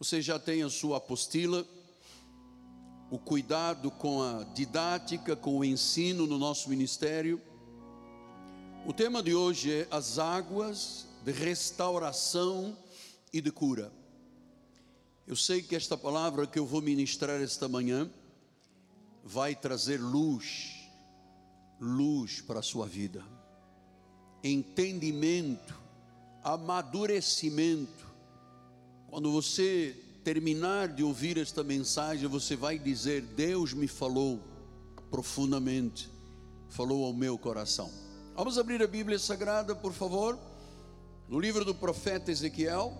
Você já tem a sua apostila, o cuidado com a didática, com o ensino no nosso ministério. O tema de hoje é as águas de restauração e de cura. Eu sei que esta palavra que eu vou ministrar esta manhã vai trazer luz, luz para a sua vida, entendimento, amadurecimento. Quando você terminar de ouvir esta mensagem, você vai dizer: Deus me falou profundamente, falou ao meu coração. Vamos abrir a Bíblia Sagrada, por favor, no livro do profeta Ezequiel,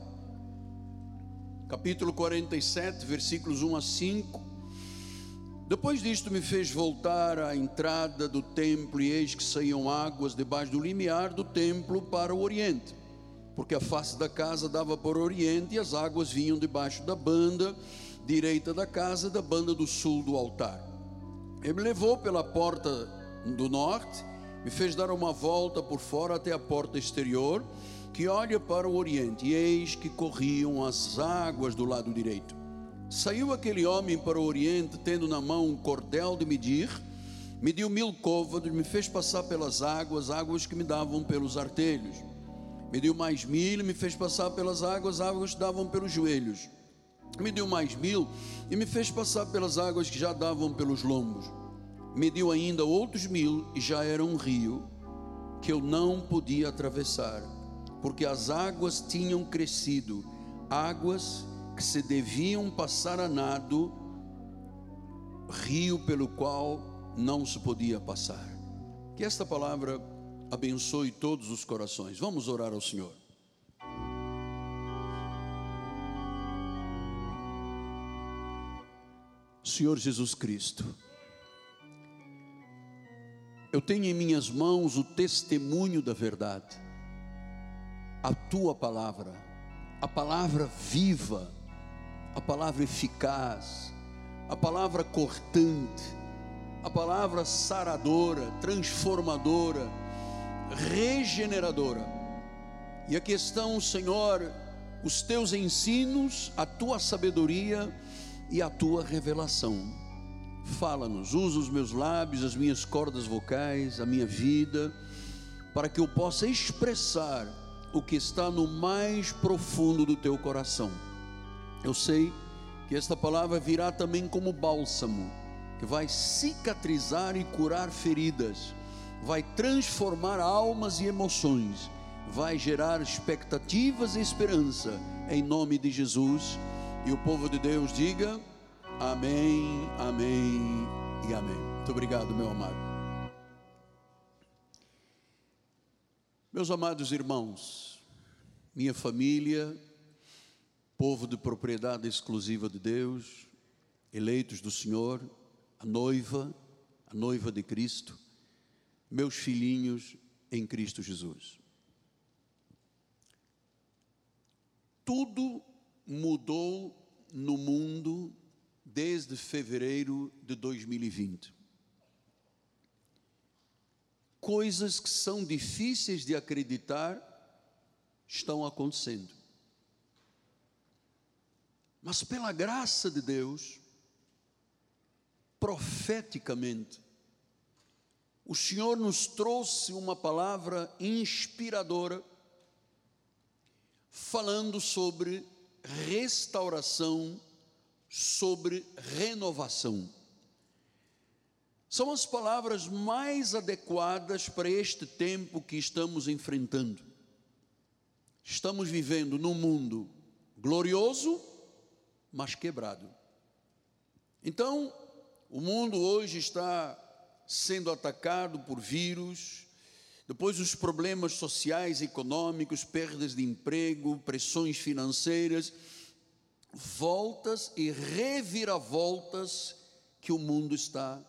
capítulo 47, versículos 1 a 5. Depois disto me fez voltar à entrada do templo, e eis que saíam águas debaixo do limiar do templo para o oriente, porque a face da casa dava para o oriente, e as águas vinham debaixo da banda direita da casa, da banda do sul do altar. Ele me levou pela porta do norte, me fez dar uma volta por fora até a porta exterior, que olha para o oriente, e eis que corriam as águas do lado direito. Saiu aquele homem para o oriente, tendo na mão um cordel de medir, mediu mil côvados, me fez passar pelas águas, águas que me davam pelos artelhos. Mediu mais mil, me fez passar pelas águas, águas que davam pelos joelhos. Mediu mais mil e me fez passar pelas águas que já davam pelos lombos. Mediu ainda outros mil e já era um rio que eu não podia atravessar, porque as águas tinham crescido, águas que se deviam passar a nado, rio pelo qual não se podia passar. Que esta palavra abençoe todos os corações. Vamos orar ao Senhor. Senhor Jesus Cristo, eu tenho em minhas mãos o testemunho da verdade, a tua palavra, a palavra viva a palavra eficaz, a palavra cortante, a palavra saradora, transformadora, regeneradora. E aqui estão, Senhor, os teus ensinos, a tua sabedoria e a tua revelação. Fala-nos, usa os meus lábios, as minhas cordas vocais, a minha vida, para que eu possa expressar o que está no mais profundo do teu coração eu sei que esta palavra virá também como bálsamo, que vai cicatrizar e curar feridas, vai transformar almas e emoções, vai gerar expectativas e esperança, em nome de Jesus. E o povo de Deus diga: Amém, Amém e Amém. Muito obrigado, meu amado. Meus amados irmãos, minha família, povo de propriedade exclusiva de Deus, eleitos do Senhor, a noiva, a noiva de Cristo, meus filhinhos em Cristo Jesus. Tudo mudou no mundo desde fevereiro de 2020. Coisas que são difíceis de acreditar estão acontecendo. Mas pela graça de Deus, profeticamente, o Senhor nos trouxe uma palavra inspiradora, falando sobre restauração, sobre renovação. São as palavras mais adequadas para este tempo que estamos enfrentando. Estamos vivendo num mundo glorioso, mas quebrado. Então, o mundo hoje está sendo atacado por vírus, depois os problemas sociais, econômicos, perdas de emprego, pressões financeiras, voltas e reviravoltas que o mundo está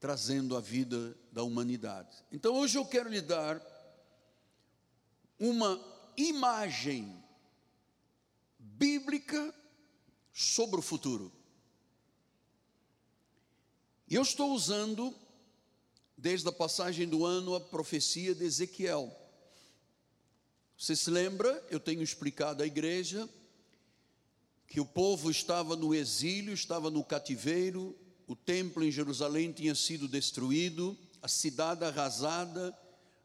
trazendo à vida da humanidade. Então hoje eu quero lhe dar uma imagem bíblica sobre o futuro. Eu estou usando, desde a passagem do ano, a profecia de Ezequiel. Você se lembra? Eu tenho explicado à igreja que o povo estava no exílio, estava no cativeiro, o templo em Jerusalém tinha sido destruído, a cidade arrasada,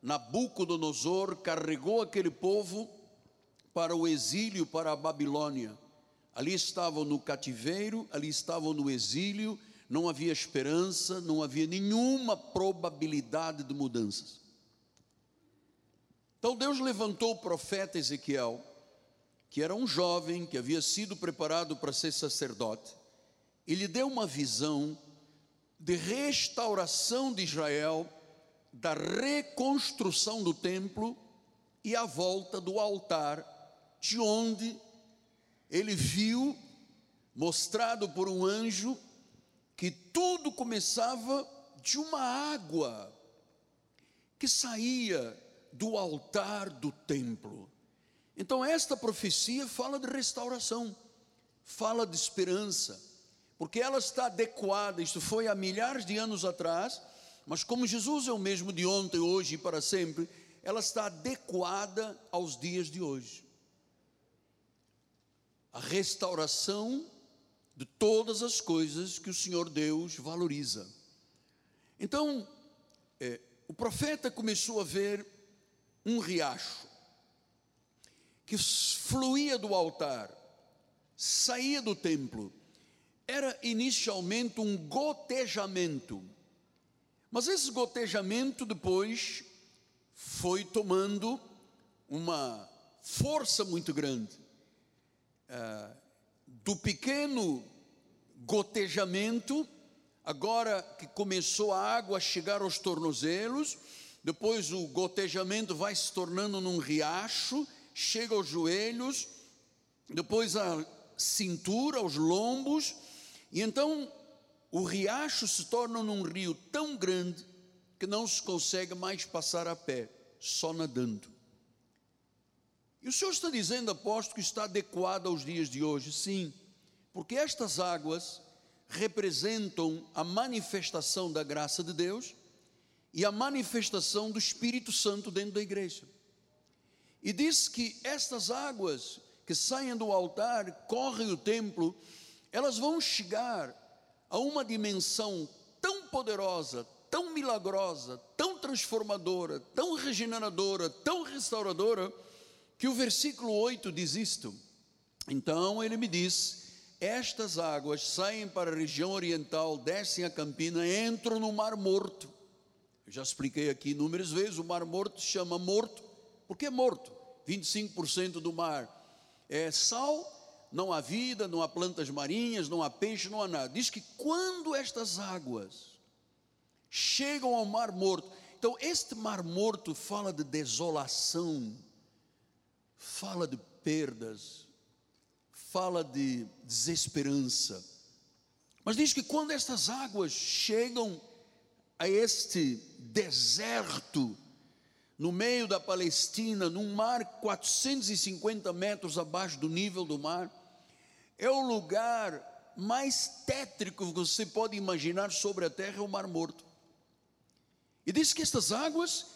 Nabucodonosor carregou aquele povo para o exílio, para a Babilônia. Ali estavam no cativeiro, ali estavam no exílio, não havia esperança, não havia nenhuma probabilidade de mudanças. Então Deus levantou o profeta Ezequiel, que era um jovem que havia sido preparado para ser sacerdote, e lhe deu uma visão de restauração de Israel, da reconstrução do templo e a volta do altar, de onde ele viu, mostrado por um anjo, que tudo começava de uma água que saía do altar do templo. Então, esta profecia fala de restauração, fala de esperança, porque ela está adequada. Isto foi há milhares de anos atrás, mas como Jesus é o mesmo de ontem, hoje e para sempre, ela está adequada aos dias de hoje. A restauração de todas as coisas que o Senhor Deus valoriza. Então, é, o profeta começou a ver um riacho que fluía do altar, saía do templo. Era inicialmente um gotejamento, mas esse gotejamento depois foi tomando uma força muito grande. Ah, do pequeno gotejamento, agora que começou a água a chegar aos tornozelos, depois o gotejamento vai se tornando num riacho, chega aos joelhos, depois a cintura, aos lombos, e então o riacho se torna num rio tão grande que não se consegue mais passar a pé, só nadando. E o Senhor está dizendo, apóstolo, que está adequado aos dias de hoje? Sim, porque estas águas representam a manifestação da graça de Deus e a manifestação do Espírito Santo dentro da igreja. E diz que estas águas que saem do altar, correm o templo, elas vão chegar a uma dimensão tão poderosa, tão milagrosa, tão transformadora, tão regeneradora, tão restauradora, que o versículo 8 diz isto. Então ele me diz: Estas águas saem para a região oriental, descem a campina, entram no Mar Morto. Eu já expliquei aqui inúmeras vezes: o Mar Morto se chama morto, porque é morto. 25% do mar é sal, não há vida, não há plantas marinhas, não há peixe, não há nada. Diz que quando estas águas chegam ao Mar Morto, então este Mar Morto fala de desolação fala de perdas, fala de desesperança. Mas diz que quando estas águas chegam a este deserto, no meio da Palestina, num mar 450 metros abaixo do nível do mar, é o lugar mais tétrico que você pode imaginar sobre a terra é o Mar Morto. E diz que estas águas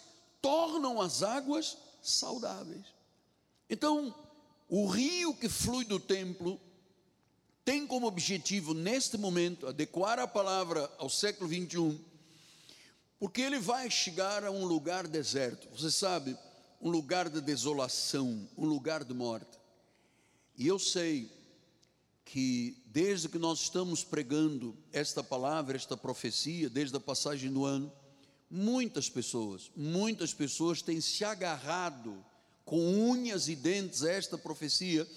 tornam as águas saudáveis. Então, o rio que flui do templo tem como objetivo, neste momento, adequar a palavra ao século 21, porque ele vai chegar a um lugar deserto, você sabe, um lugar de desolação, um lugar de morte. E eu sei que desde que nós estamos pregando esta palavra, esta profecia, desde a passagem do ano, muitas pessoas, muitas pessoas têm se agarrado com unhas e dentes esta profecia,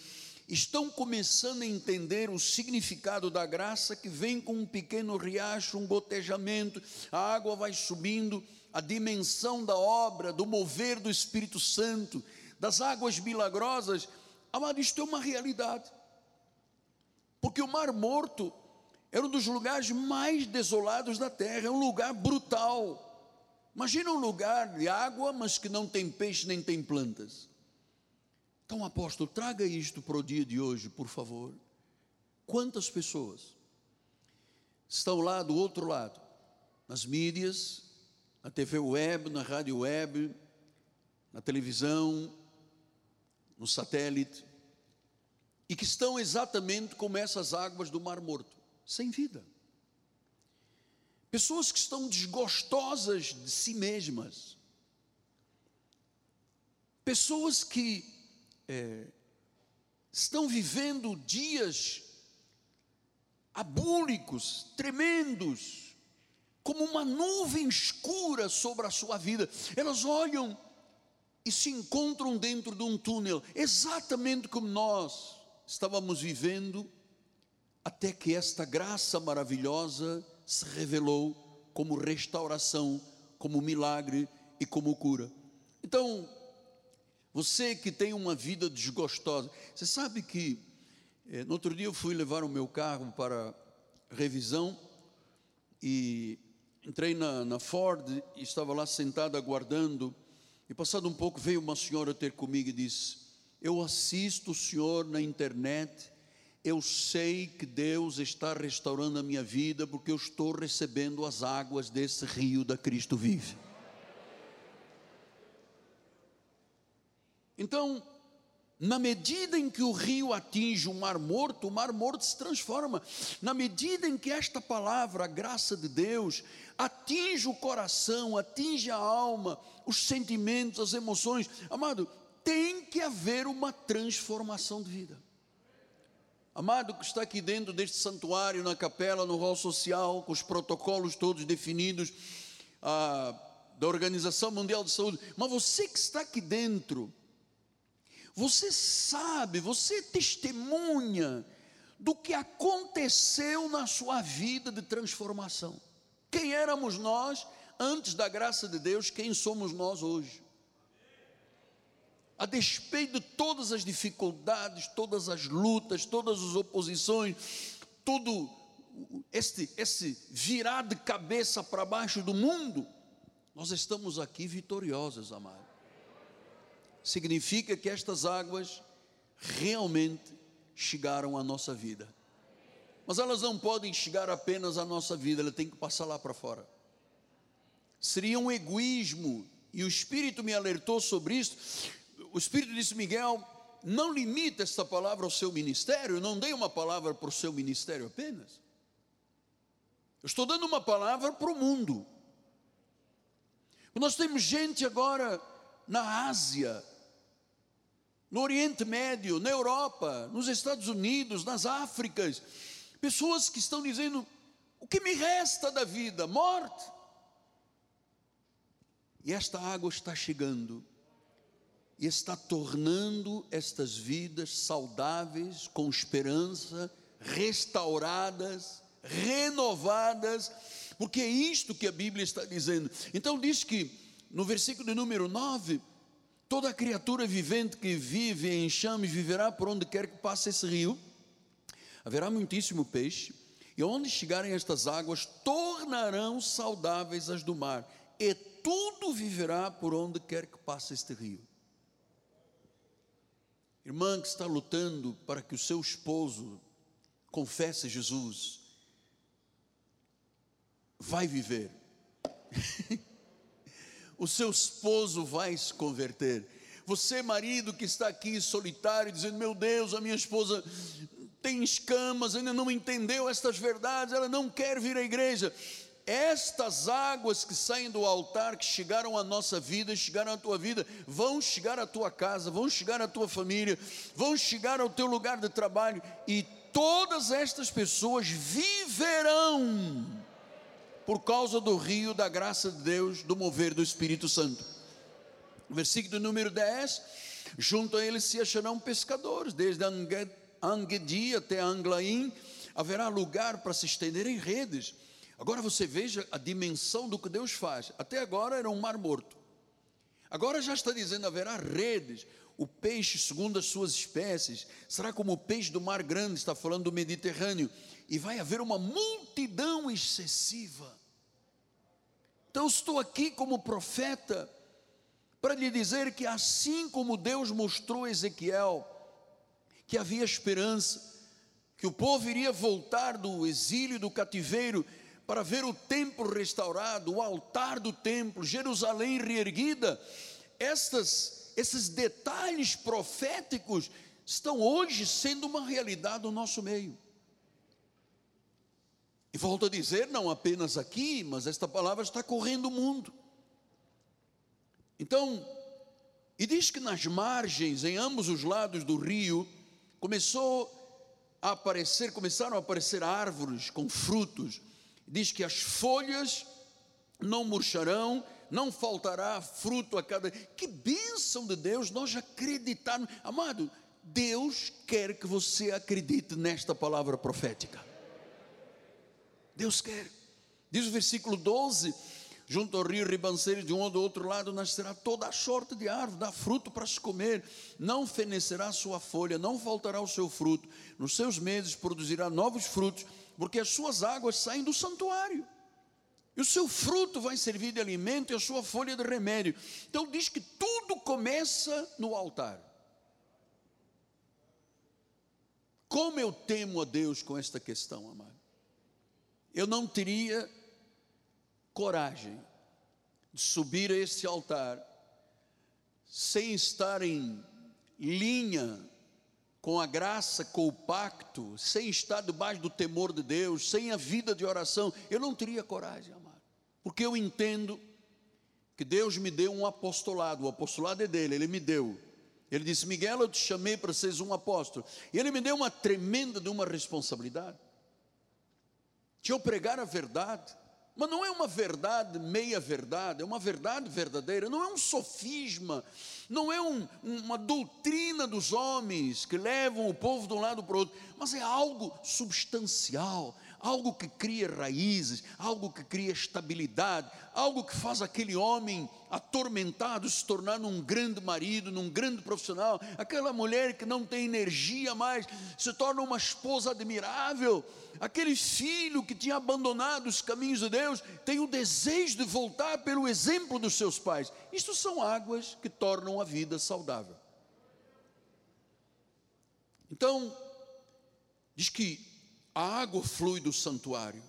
estão começando a entender o significado da graça que vem com um pequeno riacho, um gotejamento, a água vai subindo, a dimensão da obra, do mover do Espírito Santo, das águas milagrosas. Amado, isto é uma realidade. Porque o Mar Morto era um dos lugares mais desolados da terra, é um lugar brutal. Imagina um lugar de água, mas que não tem peixe nem tem plantas. Então, apóstolo, traga isto para o dia de hoje, por favor. Quantas pessoas estão lá do outro lado, nas mídias, na TV web, na rádio web, na televisão, no satélite, e que estão exatamente como essas águas do Mar Morto, sem vida. Pessoas que estão desgostosas de si mesmas. Pessoas que é, estão vivendo dias abúlicos, tremendos, como uma nuvem escura sobre a sua vida. Elas olham e se encontram dentro de um túnel, exatamente como nós estávamos vivendo, até que esta graça maravilhosa se revelou como restauração, como milagre e como cura. Então, você que tem uma vida desgostosa, você sabe que eh, no outro dia eu fui levar o meu carro para revisão e entrei na, na Ford e estava lá sentado aguardando. E passado um pouco veio uma senhora ter comigo e disse: Eu assisto o senhor na internet eu sei que Deus está restaurando a minha vida porque eu estou recebendo as águas desse rio da Cristo vive. Então, na medida em que o rio atinge o mar morto, o mar morto se transforma. Na medida em que esta palavra, a graça de Deus, atinge o coração, atinge a alma, os sentimentos, as emoções, amado, tem que haver uma transformação de vida. Amado que está aqui dentro deste santuário, na capela, no hall social, com os protocolos todos definidos ah, da Organização Mundial de Saúde, mas você que está aqui dentro, você sabe, você testemunha do que aconteceu na sua vida de transformação. Quem éramos nós antes da graça de Deus, quem somos nós hoje? A despeito de todas as dificuldades, todas as lutas, todas as oposições, todo este, esse virar de cabeça para baixo do mundo, nós estamos aqui vitoriosos, amado. Significa que estas águas realmente chegaram à nossa vida. Mas elas não podem chegar apenas à nossa vida, ela tem que passar lá para fora. Seria um egoísmo, e o Espírito me alertou sobre isso o Espírito disse: Miguel, não limita esta palavra ao seu ministério, não dei uma palavra para o seu ministério apenas. Eu estou dando uma palavra para o mundo. Nós temos gente agora na Ásia, no Oriente Médio, na Europa, nos Estados Unidos, nas Áfricas, pessoas que estão dizendo: o que me resta da vida? Morte. E esta água está chegando está tornando estas vidas saudáveis, com esperança, restauradas, renovadas, porque é isto que a Bíblia está dizendo. Então, diz que no versículo número 9: toda criatura vivente que vive em enxame viverá por onde quer que passe esse rio, haverá muitíssimo peixe, e onde chegarem estas águas, tornarão saudáveis as do mar, e tudo viverá por onde quer que passe este rio. Irmã que está lutando para que o seu esposo confesse Jesus, vai viver. o seu esposo vai se converter. Você, marido que está aqui solitário, dizendo: Meu Deus, a minha esposa tem escamas, ainda não entendeu estas verdades, ela não quer vir à igreja estas águas que saem do altar, que chegaram à nossa vida, chegaram à tua vida, vão chegar à tua casa, vão chegar à tua família, vão chegar ao teu lugar de trabalho, e todas estas pessoas viverão por causa do rio da graça de Deus, do mover do Espírito Santo. Versículo número 10: junto a eles se acharão pescadores, desde Angedi até Anglaim, haverá lugar para se estenderem redes Agora você veja a dimensão do que Deus faz. Até agora era um mar morto. Agora já está dizendo haverá redes. O peixe, segundo as suas espécies, será como o peixe do mar grande, está falando do Mediterrâneo, e vai haver uma multidão excessiva. Então estou aqui como profeta para lhe dizer que assim como Deus mostrou a Ezequiel que havia esperança, que o povo iria voltar do exílio, do cativeiro, para ver o templo restaurado, o altar do templo, Jerusalém reerguida, estas, esses detalhes proféticos estão hoje sendo uma realidade no nosso meio. E volto a dizer, não apenas aqui, mas esta palavra está correndo o mundo. Então, e diz que nas margens, em ambos os lados do rio, começou a aparecer, começaram a aparecer árvores com frutos. Diz que as folhas não murcharão, não faltará fruto a cada. Que bênção de Deus nós acreditarmos. Amado, Deus quer que você acredite nesta palavra profética. Deus quer. Diz o versículo 12: junto ao rio ribanceiro, de um do outro lado nascerá toda a sorte de árvore, dá fruto para se comer, não fenecerá sua folha, não faltará o seu fruto, nos seus meses produzirá novos frutos, porque as suas águas saem do santuário. E o seu fruto vai servir de alimento e a sua folha de remédio. Então diz que tudo começa no altar. Como eu temo a Deus com esta questão, amado. Eu não teria coragem de subir a esse altar sem estar em linha com a graça, com o pacto, sem estar debaixo do temor de Deus, sem a vida de oração, eu não teria coragem, amado, porque eu entendo que Deus me deu um apostolado, o apostolado é dele, ele me deu. Ele disse: Miguel, eu te chamei para seres um apóstolo. E ele me deu uma tremenda de uma responsabilidade. De eu pregar a verdade, mas não é uma verdade meia verdade, é uma verdade verdadeira, não é um sofisma, não é um, uma doutrina dos homens que levam o povo de um lado para o outro, mas é algo substancial, algo que cria raízes, algo que cria estabilidade, algo que faz aquele homem atormentado se tornar um grande marido, num grande profissional, aquela mulher que não tem energia mais se torna uma esposa admirável, aquele filho que tinha abandonado os caminhos de Deus tem o desejo de voltar pelo exemplo dos seus pais. Isto são águas que tornam a vida saudável. Então, diz que a água flui do santuário,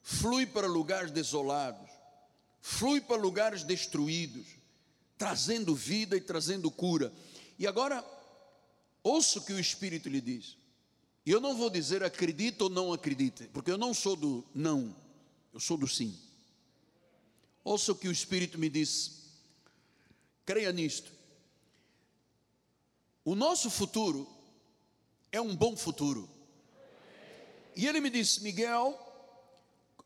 flui para lugares desolados, flui para lugares destruídos, trazendo vida e trazendo cura. E agora, ouça o que o Espírito lhe diz. E eu não vou dizer acredita ou não acredita, porque eu não sou do não, eu sou do sim. Ouça o que o Espírito me disse. Creia nisto. O nosso futuro é um bom futuro. E ele me disse: Miguel,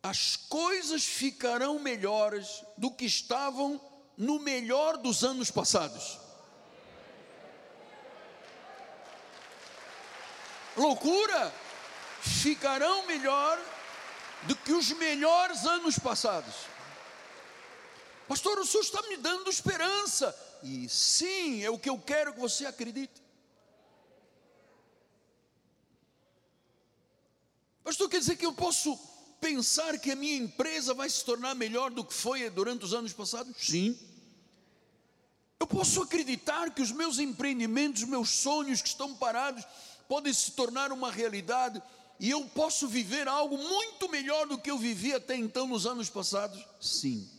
as coisas ficarão melhores do que estavam no melhor dos anos passados. Loucura! Ficarão melhor do que os melhores anos passados. Pastor, o senhor está me dando esperança. E sim, é o que eu quero que você acredite. Pastor, quer dizer que eu posso pensar que a minha empresa vai se tornar melhor do que foi durante os anos passados? Sim. Eu posso acreditar que os meus empreendimentos, meus sonhos que estão parados, podem se tornar uma realidade e eu posso viver algo muito melhor do que eu vivi até então nos anos passados? Sim.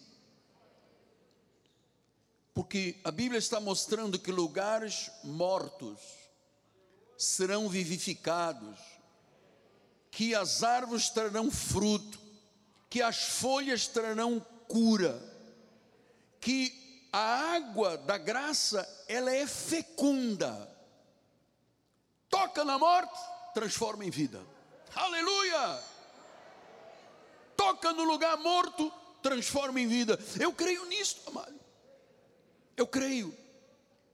Porque a Bíblia está mostrando que lugares mortos serão vivificados que as árvores trarão fruto, que as folhas trarão cura, que a água da graça ela é fecunda. Toca na morte, transforma em vida. Aleluia! Toca no lugar morto, transforma em vida. Eu creio nisso, amado. Eu creio.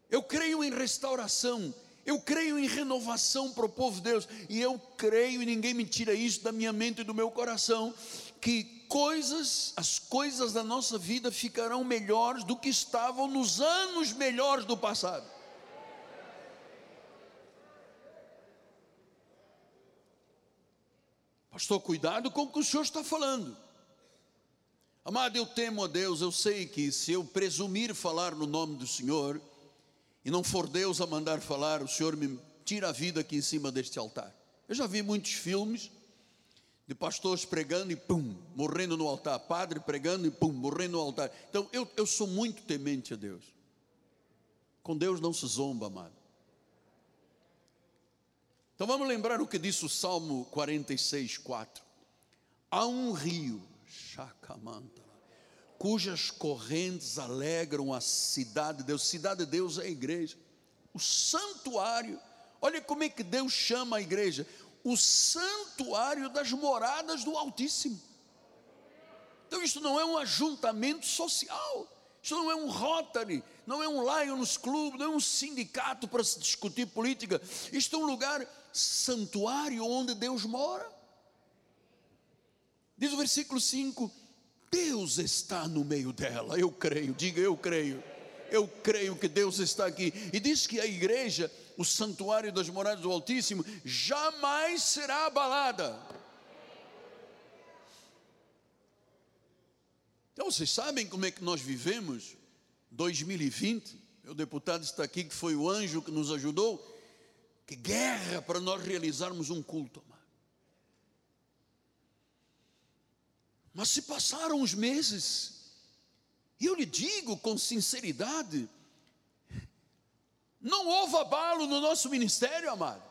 Eu creio em restauração. Eu creio em renovação para o povo de Deus, e eu creio, e ninguém me tira isso da minha mente e do meu coração, que coisas, as coisas da nossa vida ficarão melhores do que estavam nos anos melhores do passado. Pastor, cuidado com o que o senhor está falando. Amado, eu temo a Deus, eu sei que se eu presumir falar no nome do Senhor, e não for Deus a mandar falar, o Senhor me tira a vida aqui em cima deste altar. Eu já vi muitos filmes de pastores pregando e pum, morrendo no altar, padre pregando e pum, morrendo no altar. Então eu, eu sou muito temente a Deus. Com Deus não se zomba, amado. Então vamos lembrar o que disse o Salmo 46, 4. Há um rio, Chacamanta, cujas correntes alegram a cidade de Deus. Cidade de Deus é a igreja. O santuário. Olha como é que Deus chama a igreja: o santuário das moradas do Altíssimo. Então, isto não é um ajuntamento social, isto não é um Rotary, não é um Lions Club, não é um sindicato para se discutir política. Isto é um lugar santuário onde Deus mora. Diz o versículo 5: Deus está no meio dela. Eu creio, diga eu creio. Eu creio que Deus está aqui. E diz que a igreja, o santuário das moradas do Altíssimo, jamais será abalada. Então vocês sabem como é que nós vivemos 2020? O deputado está aqui, que foi o anjo que nos ajudou. Que guerra para nós realizarmos um culto. Mas se passaram os meses, e eu lhe digo com sinceridade, não houve abalo no nosso ministério, amado.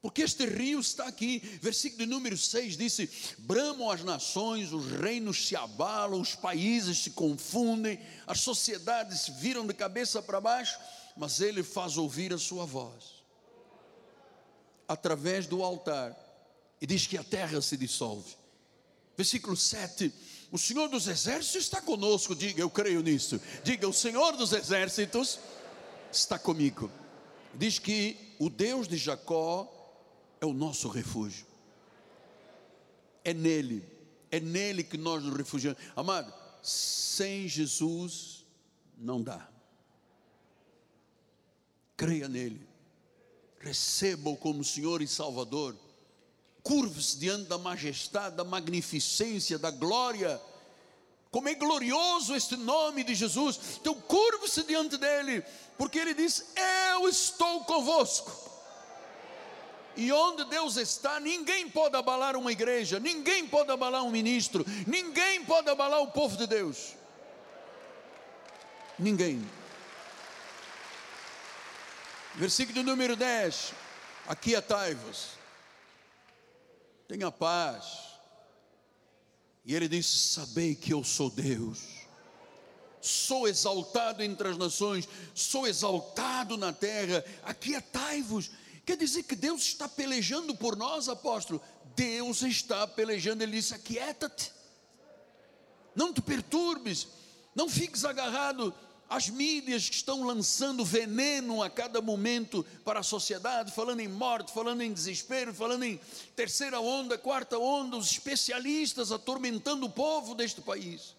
Porque este rio está aqui, versículo de número 6 disse: Bramam as nações, os reinos se abalam, os países se confundem, as sociedades viram de cabeça para baixo, mas ele faz ouvir a sua voz através do altar e diz que a terra se dissolve. Versículo 7: O Senhor dos Exércitos está conosco, diga, eu creio nisso. Diga, o Senhor dos Exércitos está comigo. Diz que o Deus de Jacó é o nosso refúgio. É nele, é nele que nós nos refugiamos. Amado, sem Jesus não dá. Creia nele, receba-o como Senhor e Salvador curve-se diante da majestade, da magnificência, da glória. Como é glorioso este nome de Jesus. Então, curve-se diante dele, porque ele diz: Eu estou convosco. E onde Deus está, ninguém pode abalar uma igreja, ninguém pode abalar um ministro, ninguém pode abalar o povo de Deus. Ninguém. Versículo número 10: Aquietai-vos tenha paz. E ele disse: Sabei que eu sou Deus, sou exaltado entre as nações, sou exaltado na terra, aquietai-vos. Quer dizer que Deus está pelejando por nós, apóstolo? Deus está pelejando, ele disse: Aquieta-te, não te perturbes, não fiques agarrado as mídias que estão lançando veneno a cada momento para a sociedade, falando em morte, falando em desespero, falando em terceira onda, quarta onda, os especialistas atormentando o povo deste país.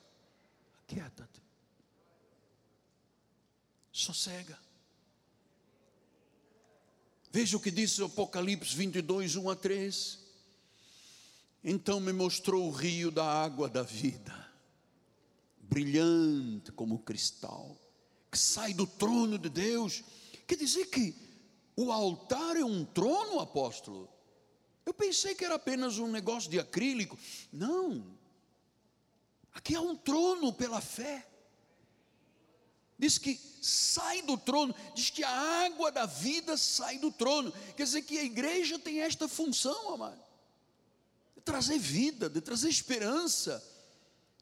Aquieta-te. Sossega. Veja o que o Apocalipse 22, 1 a 3. Então me mostrou o rio da água da vida brilhante como cristal, que sai do trono de Deus. Quer dizer que o altar é um trono, apóstolo? Eu pensei que era apenas um negócio de acrílico. Não. Aqui há um trono pela fé. Diz que sai do trono, diz que a água da vida sai do trono. Quer dizer que a igreja tem esta função, amado, de trazer vida, de trazer esperança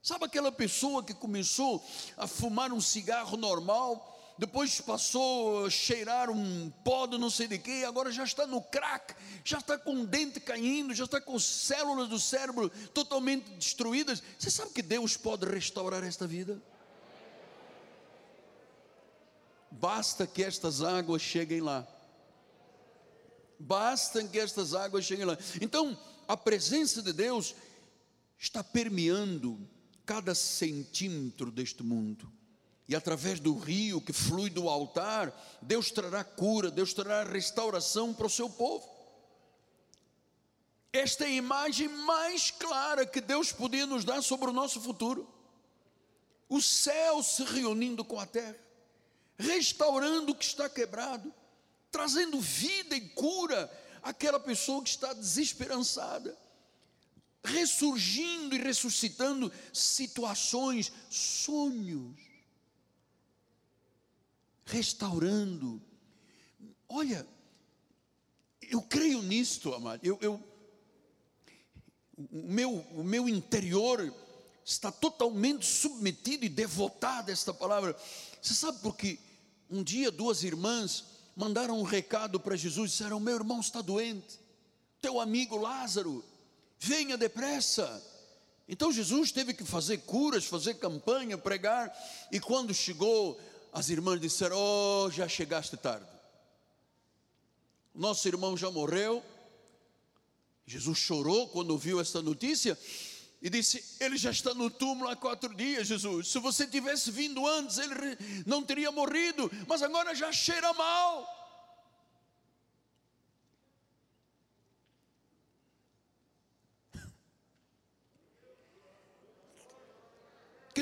Sabe aquela pessoa que começou a fumar um cigarro normal, depois passou a cheirar um pó de não sei de quê, agora já está no crack, já está com o dente caindo, já está com células do cérebro totalmente destruídas. Você sabe que Deus pode restaurar esta vida? Basta que estas águas cheguem lá. Basta que estas águas cheguem lá. Então, a presença de Deus está permeando cada centímetro deste mundo. E através do rio que flui do altar, Deus trará cura, Deus trará restauração para o seu povo. Esta é a imagem mais clara que Deus podia nos dar sobre o nosso futuro. O céu se reunindo com a terra, restaurando o que está quebrado, trazendo vida e cura àquela pessoa que está desesperançada ressurgindo e ressuscitando situações, sonhos, restaurando. Olha, eu creio nisto, amado. Eu, eu, o, meu, o meu interior está totalmente submetido e devotado a esta palavra. Você sabe por que um dia duas irmãs mandaram um recado para Jesus, disseram: Meu irmão está doente, teu amigo Lázaro, venha depressa. Então Jesus teve que fazer curas, fazer campanha, pregar, e quando chegou, as irmãs disseram: Oh, já chegaste tarde. Nosso irmão já morreu. Jesus chorou quando ouviu esta notícia e disse: Ele já está no túmulo há quatro dias, Jesus. Se você tivesse vindo antes, ele não teria morrido, mas agora já cheira mal.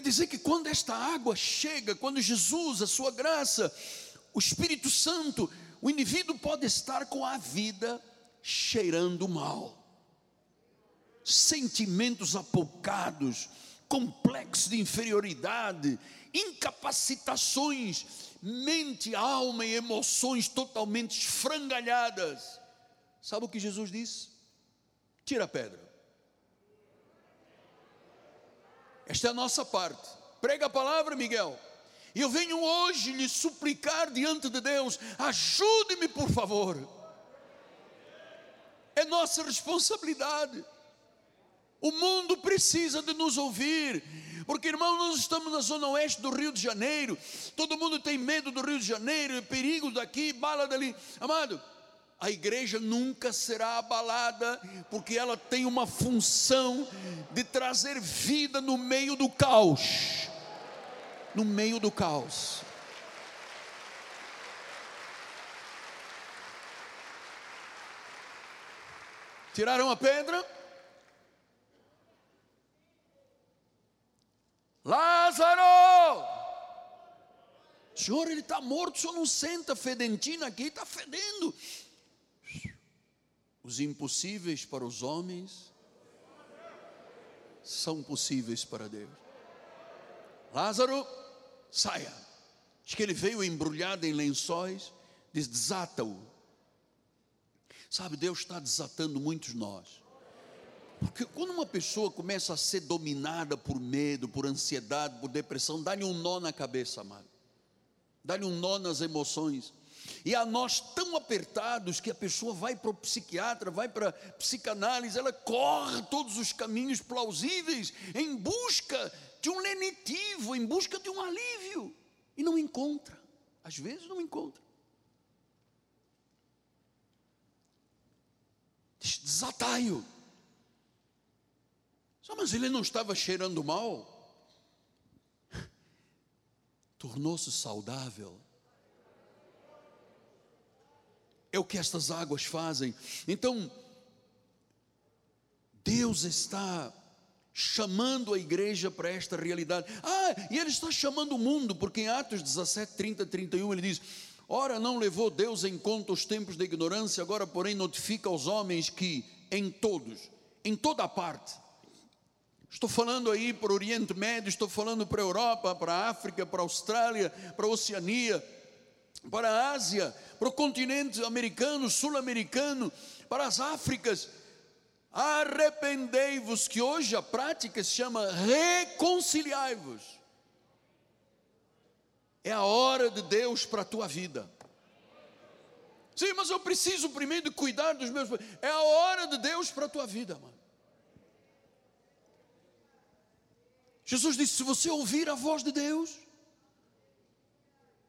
Dizer que quando esta água chega, quando Jesus, a sua graça, o Espírito Santo, o indivíduo pode estar com a vida cheirando mal sentimentos apocados, complexo de inferioridade, incapacitações, mente, alma e emoções totalmente esfrangalhadas. Sabe o que Jesus disse? Tira a pedra. Esta é a nossa parte. Prega a palavra, Miguel. E eu venho hoje lhe suplicar diante de Deus: ajude-me, por favor. É nossa responsabilidade. O mundo precisa de nos ouvir. Porque, irmão, nós estamos na zona oeste do Rio de Janeiro. Todo mundo tem medo do Rio de Janeiro, perigo daqui, bala dali. Amado, a igreja nunca será abalada, porque ela tem uma função de trazer vida no meio do caos. No meio do caos. Tiraram a pedra? Lázaro! Senhor, ele está morto, o senhor não senta fedentina aqui, está fedendo. Os impossíveis para os homens são possíveis para Deus. Lázaro, saia. Diz que ele veio embrulhado em lençóis, diz: desata-o. Sabe, Deus está desatando muitos nós. Porque quando uma pessoa começa a ser dominada por medo, por ansiedade, por depressão, dá-lhe um nó na cabeça, amado. Dá-lhe um nó nas emoções. E a nós tão apertados que a pessoa vai para o psiquiatra, vai para a psicanálise, ela corre todos os caminhos plausíveis em busca de um lenitivo, em busca de um alívio. E não encontra. Às vezes não encontra. Desatai-o. Mas ele não estava cheirando mal? Tornou-se saudável. É o que estas águas fazem. Então, Deus está chamando a igreja para esta realidade. Ah, e ele está chamando o mundo, porque em Atos 17, 30, 31 ele diz: Ora, não levou Deus em conta os tempos da ignorância, agora, porém, notifica aos homens que em todos, em toda parte, Estou falando aí para o Oriente Médio, estou falando para a Europa, para a África, para a Austrália, para a Oceania, para a Ásia, para o continente americano, sul-americano, para as Áfricas. Arrependei-vos, que hoje a prática se chama reconciliai-vos. É a hora de Deus para a tua vida. Sim, mas eu preciso primeiro de cuidar dos meus. É a hora de Deus para a tua vida, mano. Jesus disse: se você ouvir a voz de Deus,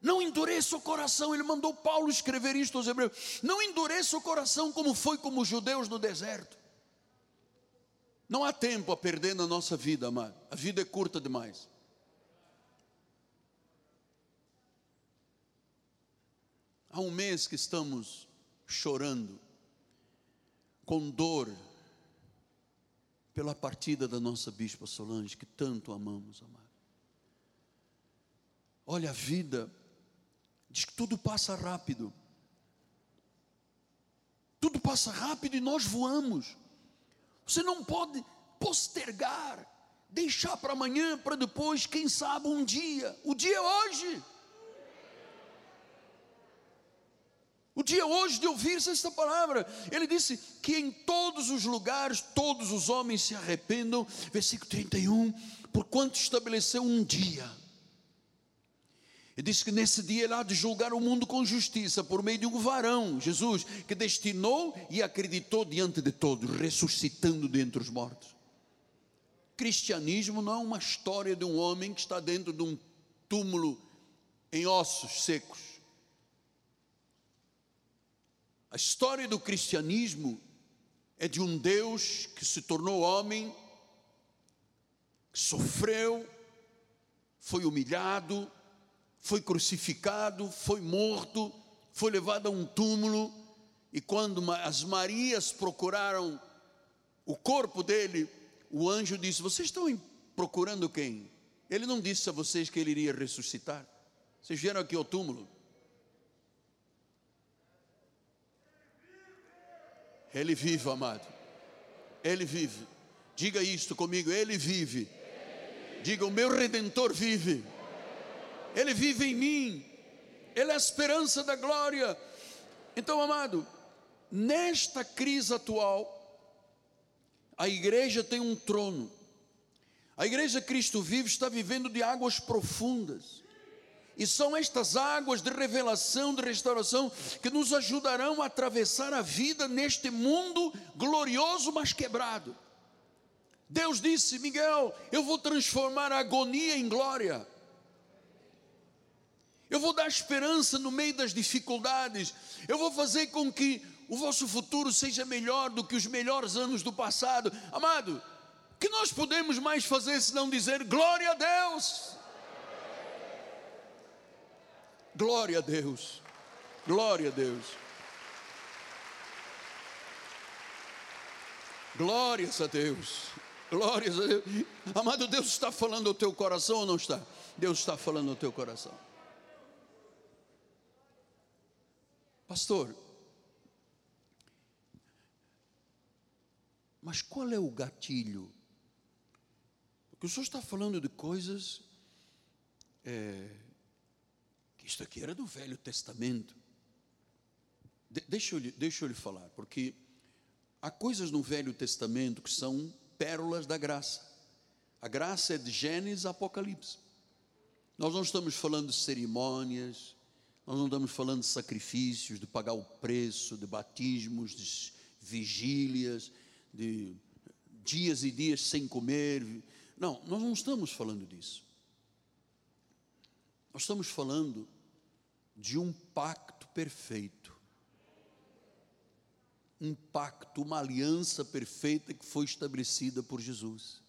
não endureça o coração. Ele mandou Paulo escrever isto aos Hebreus: não endureça o coração como foi como os judeus no deserto. Não há tempo a perder na nossa vida, amado. A vida é curta demais. Há um mês que estamos chorando, com dor, pela partida da nossa bispa Solange, que tanto amamos, amado. Olha, a vida diz que tudo passa rápido. Tudo passa rápido e nós voamos. Você não pode postergar, deixar para amanhã, para depois, quem sabe um dia. O dia é hoje. O dia hoje de ouvir esta palavra, ele disse que em todos os lugares todos os homens se arrependam. Versículo 31, por quanto estabeleceu um dia. Ele disse que nesse dia ele há de julgar o mundo com justiça por meio de um varão, Jesus, que destinou e acreditou diante de todos, ressuscitando dentre os mortos. Cristianismo não é uma história de um homem que está dentro de um túmulo em ossos secos. A história do cristianismo é de um Deus que se tornou homem, que sofreu, foi humilhado, foi crucificado, foi morto, foi levado a um túmulo, e quando as Marias procuraram o corpo dele, o anjo disse: Vocês estão procurando quem? Ele não disse a vocês que ele iria ressuscitar. Vocês vieram aqui ao túmulo. Ele vive, amado. Ele vive. Diga isto comigo: Ele vive. Diga: O meu redentor vive. Ele vive em mim. Ele é a esperança da glória. Então, amado, nesta crise atual, a igreja tem um trono. A igreja Cristo vive está vivendo de águas profundas. E são estas águas de revelação, de restauração, que nos ajudarão a atravessar a vida neste mundo glorioso, mas quebrado. Deus disse: Miguel, eu vou transformar a agonia em glória. Eu vou dar esperança no meio das dificuldades. Eu vou fazer com que o vosso futuro seja melhor do que os melhores anos do passado. Amado, que nós podemos mais fazer senão dizer glória a Deus? Glória a Deus. Glória a Deus. Glórias a Deus. Glórias a Deus. Amado, Deus está falando ao teu coração ou não está? Deus está falando ao teu coração. Pastor, mas qual é o gatilho? Porque o senhor está falando de coisas é, isto aqui era do Velho Testamento. De, deixa, eu, deixa eu lhe falar, porque há coisas no Velho Testamento que são pérolas da graça. A graça é de Gênesis a Apocalipse. Nós não estamos falando de cerimônias, nós não estamos falando de sacrifícios, de pagar o preço, de batismos, de vigílias, de dias e dias sem comer. Não, nós não estamos falando disso. Nós estamos falando de um pacto perfeito. Um pacto, uma aliança perfeita que foi estabelecida por Jesus.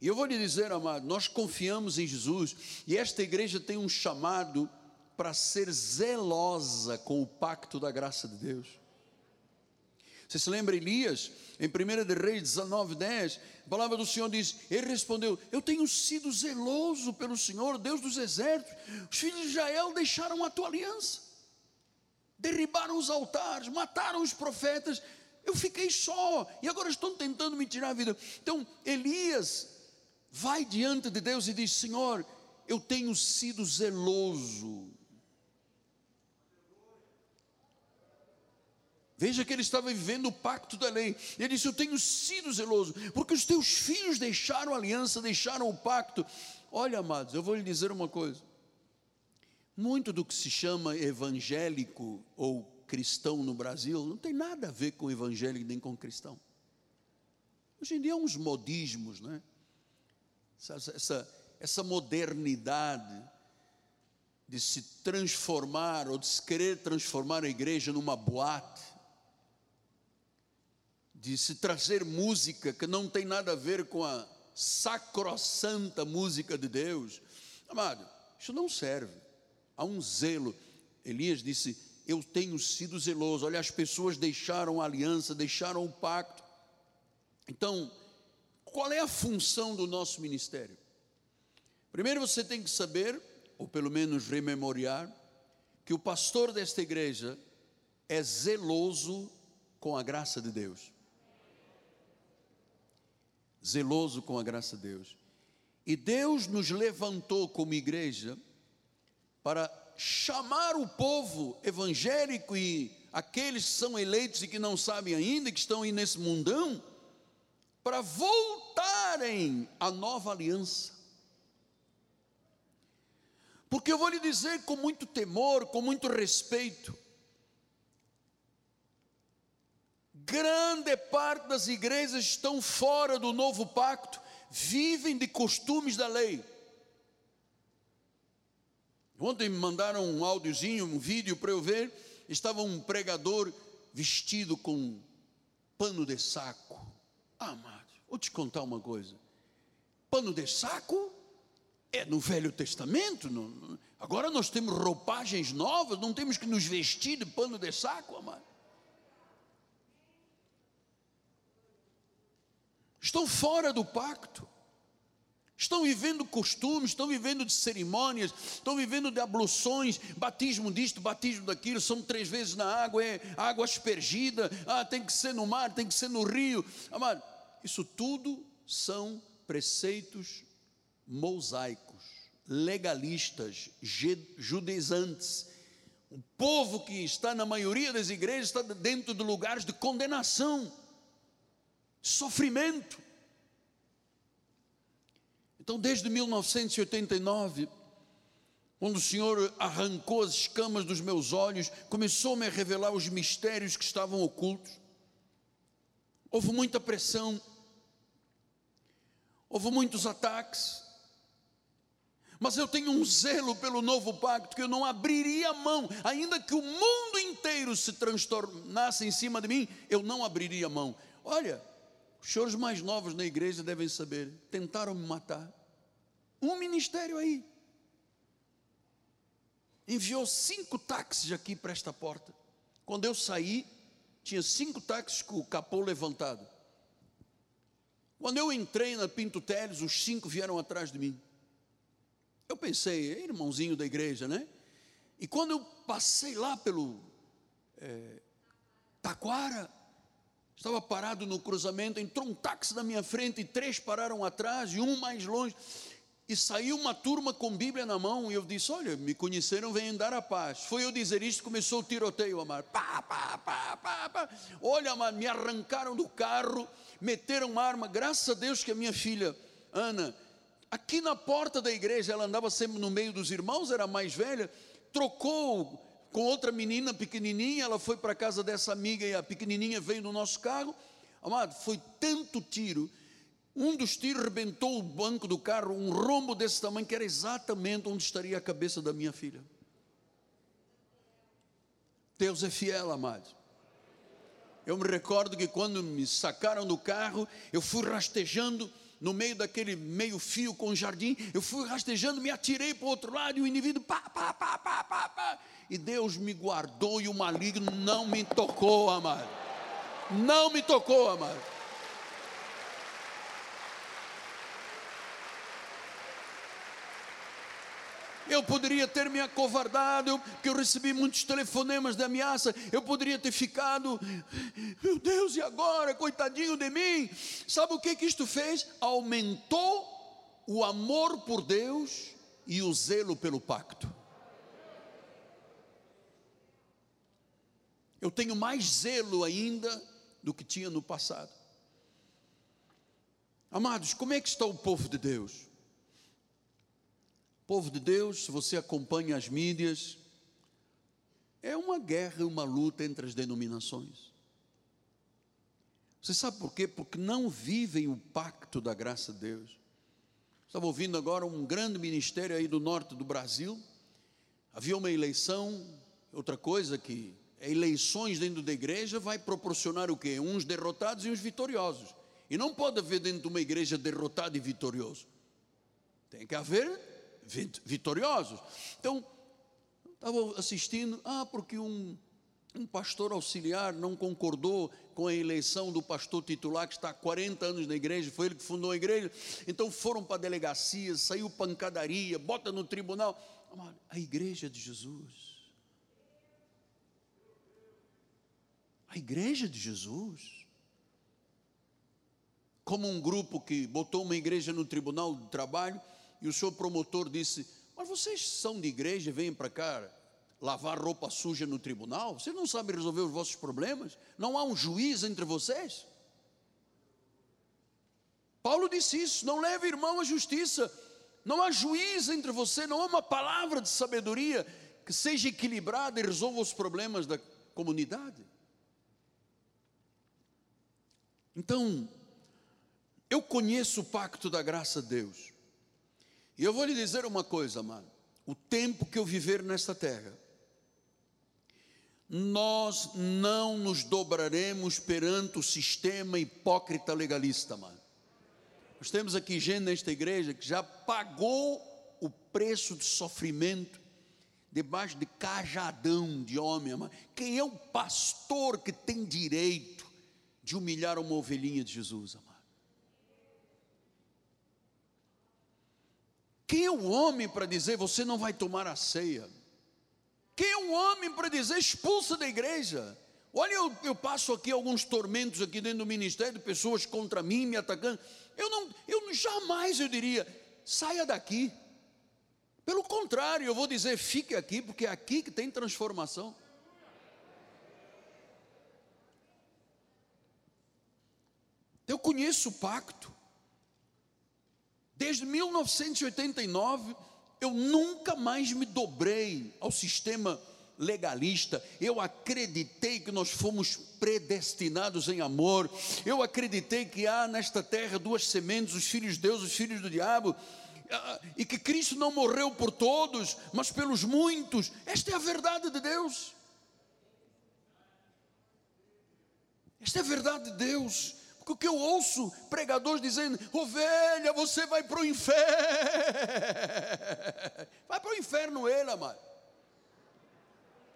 E eu vou lhe dizer, amado, nós confiamos em Jesus e esta igreja tem um chamado para ser zelosa com o pacto da graça de Deus. Você se lembra Elias, em 1 de Reis 19, 10, a palavra do Senhor diz: Ele respondeu: Eu tenho sido zeloso pelo Senhor, Deus dos exércitos. Os filhos de Israel deixaram a tua aliança, derribaram os altares, mataram os profetas. Eu fiquei só e agora estão tentando me tirar a vida. Então, Elias vai diante de Deus e diz: Senhor, eu tenho sido zeloso Veja que ele estava vivendo o pacto da lei. Ele disse: Eu tenho sido zeloso, porque os teus filhos deixaram a aliança, deixaram o pacto. Olha, amados, eu vou lhe dizer uma coisa. Muito do que se chama evangélico ou cristão no Brasil não tem nada a ver com evangélico nem com cristão. Hoje em dia, uns modismos, né? Essa, essa, essa modernidade de se transformar ou de se querer transformar a igreja numa boate de se trazer música que não tem nada a ver com a sacrossanta música de Deus. Amado, isso não serve. Há um zelo. Elias disse: Eu tenho sido zeloso. Olha, as pessoas deixaram a aliança, deixaram o pacto. Então, qual é a função do nosso ministério? Primeiro você tem que saber, ou pelo menos rememoriar, que o pastor desta igreja é zeloso com a graça de Deus zeloso com a graça de Deus. E Deus nos levantou como igreja para chamar o povo evangélico e aqueles que são eleitos e que não sabem ainda, que estão aí nesse mundão, para voltarem à nova aliança. Porque eu vou lhe dizer com muito temor, com muito respeito, grande parte das igrejas estão fora do novo pacto, vivem de costumes da lei. Ontem me mandaram um áudiozinho, um vídeo para eu ver. Estava um pregador vestido com pano de saco. Ah, amado, vou te contar uma coisa. Pano de saco é no Velho Testamento. agora nós temos roupagens novas, não temos que nos vestir de pano de saco, amado. Estão fora do pacto. Estão vivendo costumes, estão vivendo de cerimônias, estão vivendo de abluções, batismo disto, batismo daquilo, são três vezes na água, é água aspergida, ah, tem que ser no mar, tem que ser no rio. Amado, isso tudo são preceitos mosaicos, legalistas, judaizantes. O povo que está na maioria das igrejas está dentro de lugares de condenação, sofrimento. Então, desde 1989, quando o Senhor arrancou as escamas dos meus olhos, começou-me a revelar os mistérios que estavam ocultos. Houve muita pressão, houve muitos ataques, mas eu tenho um zelo pelo novo pacto que eu não abriria mão, ainda que o mundo inteiro se transtornasse em cima de mim, eu não abriria mão. Olha, os senhores mais novos na igreja devem saber, tentaram me matar. Um ministério aí. Enviou cinco táxis aqui para esta porta. Quando eu saí, tinha cinco táxis com o capô levantado. Quando eu entrei na Pinto Teles, os cinco vieram atrás de mim. Eu pensei, é irmãozinho da igreja, né? E quando eu passei lá pelo é, Taquara, Estava parado no cruzamento, entrou um táxi na minha frente e três pararam atrás e um mais longe. E saiu uma turma com Bíblia na mão e eu disse: Olha, me conheceram, vêm dar a paz. Foi eu dizer isso, começou o tiroteio, amar. Pá, pá, pá, pá, pá. Olha, amar, me arrancaram do carro, meteram arma. Graças a Deus que a minha filha, Ana, aqui na porta da igreja, ela andava sempre no meio dos irmãos, era mais velha, trocou com outra menina pequenininha, ela foi para a casa dessa amiga e a pequenininha veio no nosso carro. Amado, foi tanto tiro. Um dos tiros rebentou o banco do carro, um rombo desse tamanho, que era exatamente onde estaria a cabeça da minha filha. Deus é fiel, amado. Eu me recordo que quando me sacaram do carro, eu fui rastejando no meio daquele meio fio com jardim, eu fui rastejando, me atirei para o outro lado e o indivíduo pá, pá, pá, pá, pá, pá e Deus me guardou e o maligno não me tocou, amado. Não me tocou, amado. Eu poderia ter me acovardado, porque eu recebi muitos telefonemas de ameaça. Eu poderia ter ficado, meu Deus, e agora, coitadinho de mim? Sabe o que, que isto fez? Aumentou o amor por Deus e o zelo pelo pacto. Eu tenho mais zelo ainda do que tinha no passado. Amados, como é que está o povo de Deus? O povo de Deus, se você acompanha as mídias, é uma guerra, uma luta entre as denominações. Você sabe por quê? Porque não vivem o pacto da graça de Deus. Estava ouvindo agora um grande ministério aí do norte do Brasil. Havia uma eleição, outra coisa que eleições dentro da igreja vai proporcionar o quê? Uns derrotados e uns vitoriosos. E não pode haver dentro de uma igreja derrotado e vitorioso. Tem que haver vitoriosos. Então, estava assistindo, ah, porque um, um pastor auxiliar não concordou com a eleição do pastor titular que está há 40 anos na igreja, foi ele que fundou a igreja. Então foram para a delegacia, saiu pancadaria, bota no tribunal. A igreja de Jesus A igreja de Jesus. Como um grupo que botou uma igreja no tribunal de trabalho e o senhor promotor disse: Mas vocês são de igreja e vêm para cá lavar roupa suja no tribunal? Vocês não sabem resolver os vossos problemas? Não há um juiz entre vocês? Paulo disse isso: não leve irmão à justiça, não há juiz entre você, não há uma palavra de sabedoria que seja equilibrada e resolva os problemas da comunidade. Então, eu conheço o pacto da graça de Deus. E eu vou lhe dizer uma coisa, mano. O tempo que eu viver nesta terra, nós não nos dobraremos perante o sistema hipócrita legalista, mano. Nós temos aqui gente nesta igreja que já pagou o preço de sofrimento debaixo de cajadão de homem. Mano. Quem é o pastor que tem direito de humilhar uma ovelhinha de Jesus, amado? Quem é o homem para dizer você não vai tomar a ceia? Quem é o homem para dizer expulsa da igreja? Olha, eu, eu, passo aqui alguns tormentos aqui dentro do ministério, pessoas contra mim, me atacando. Eu não, eu jamais eu diria, saia daqui. Pelo contrário, eu vou dizer, fique aqui, porque é aqui que tem transformação. Eu conheço o pacto. Desde 1989, eu nunca mais me dobrei ao sistema legalista. Eu acreditei que nós fomos predestinados em amor. Eu acreditei que há nesta terra duas sementes, os filhos de Deus, os filhos do diabo. Ah, e que Cristo não morreu por todos, mas pelos muitos. Esta é a verdade de Deus. Esta é a verdade de Deus. Porque o que eu ouço pregadores dizendo, ovelha, você vai para o inferno. Vai para o inferno ele, amado.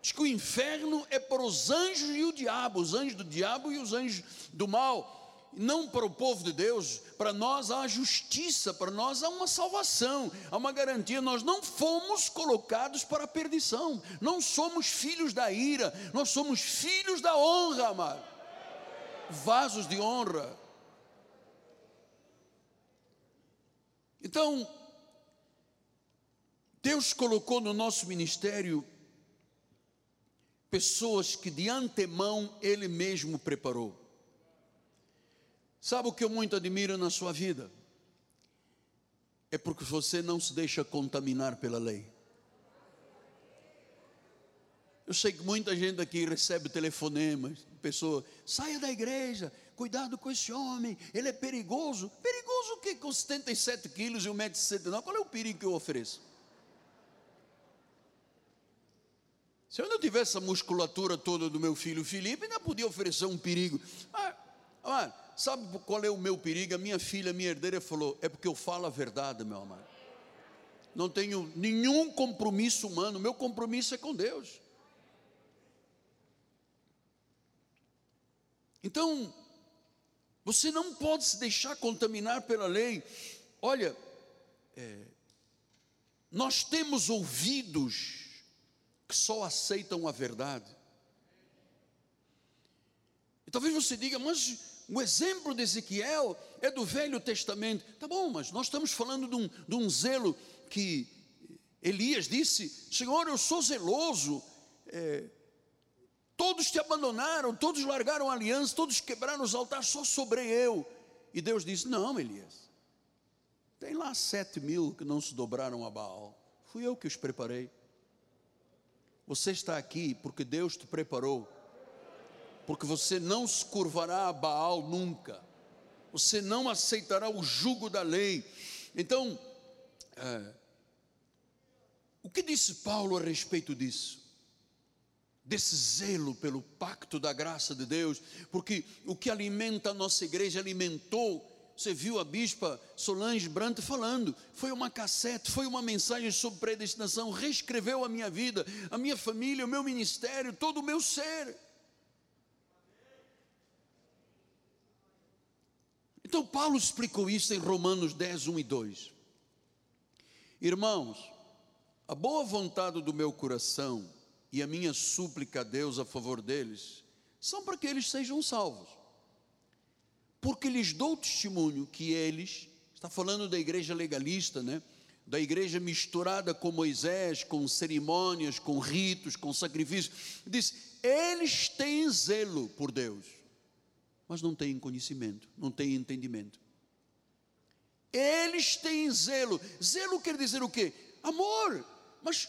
Diz que o inferno é para os anjos e o diabo, os anjos do diabo e os anjos do mal. Não para o povo de Deus, para nós há justiça, para nós há uma salvação, há uma garantia. Nós não fomos colocados para a perdição, não somos filhos da ira, nós somos filhos da honra, amado vasos de honra. Então, Deus colocou no nosso ministério pessoas que de antemão Ele mesmo preparou. Sabe o que eu muito admiro na sua vida? É porque você não se deixa contaminar pela lei. Eu sei que muita gente aqui recebe telefonemas, pessoa, saia da igreja, cuidado com esse homem, ele é perigoso. Perigoso o que com 77 quilos e 1,69m? Qual é o perigo que eu ofereço? Se eu não tivesse a musculatura toda do meu filho Felipe, ainda podia oferecer um perigo. Ah, ah, sabe qual é o meu perigo? A minha filha, minha herdeira, falou: é porque eu falo a verdade, meu amado. Não tenho nenhum compromisso humano, meu compromisso é com Deus. Então, você não pode se deixar contaminar pela lei. Olha, é, nós temos ouvidos que só aceitam a verdade. E talvez você diga, mas o exemplo de Ezequiel é do Velho Testamento. Tá bom, mas nós estamos falando de um, de um zelo que Elias disse: Senhor, eu sou zeloso. É, Todos te abandonaram, todos largaram a aliança, todos quebraram os altares, só sobrei eu. E Deus disse: Não, Elias, tem lá sete mil que não se dobraram a Baal. Fui eu que os preparei. Você está aqui porque Deus te preparou. Porque você não se curvará a Baal nunca. Você não aceitará o jugo da lei. Então, é, o que disse Paulo a respeito disso? Desse zelo pelo pacto da graça de Deus, porque o que alimenta a nossa igreja alimentou. Você viu a bispa Solange Brandt falando, foi uma cassete, foi uma mensagem sobre predestinação, reescreveu a minha vida, a minha família, o meu ministério, todo o meu ser. Então Paulo explicou isso em Romanos 10, 1 e 2. Irmãos, a boa vontade do meu coração e a minha súplica a Deus a favor deles são para que eles sejam salvos. Porque lhes dou testemunho que eles, está falando da igreja legalista, né? da igreja misturada com Moisés, com cerimônias, com ritos, com sacrifícios. Diz: eles têm zelo por Deus, mas não têm conhecimento, não têm entendimento. Eles têm zelo. Zelo quer dizer o quê? Amor, mas, mas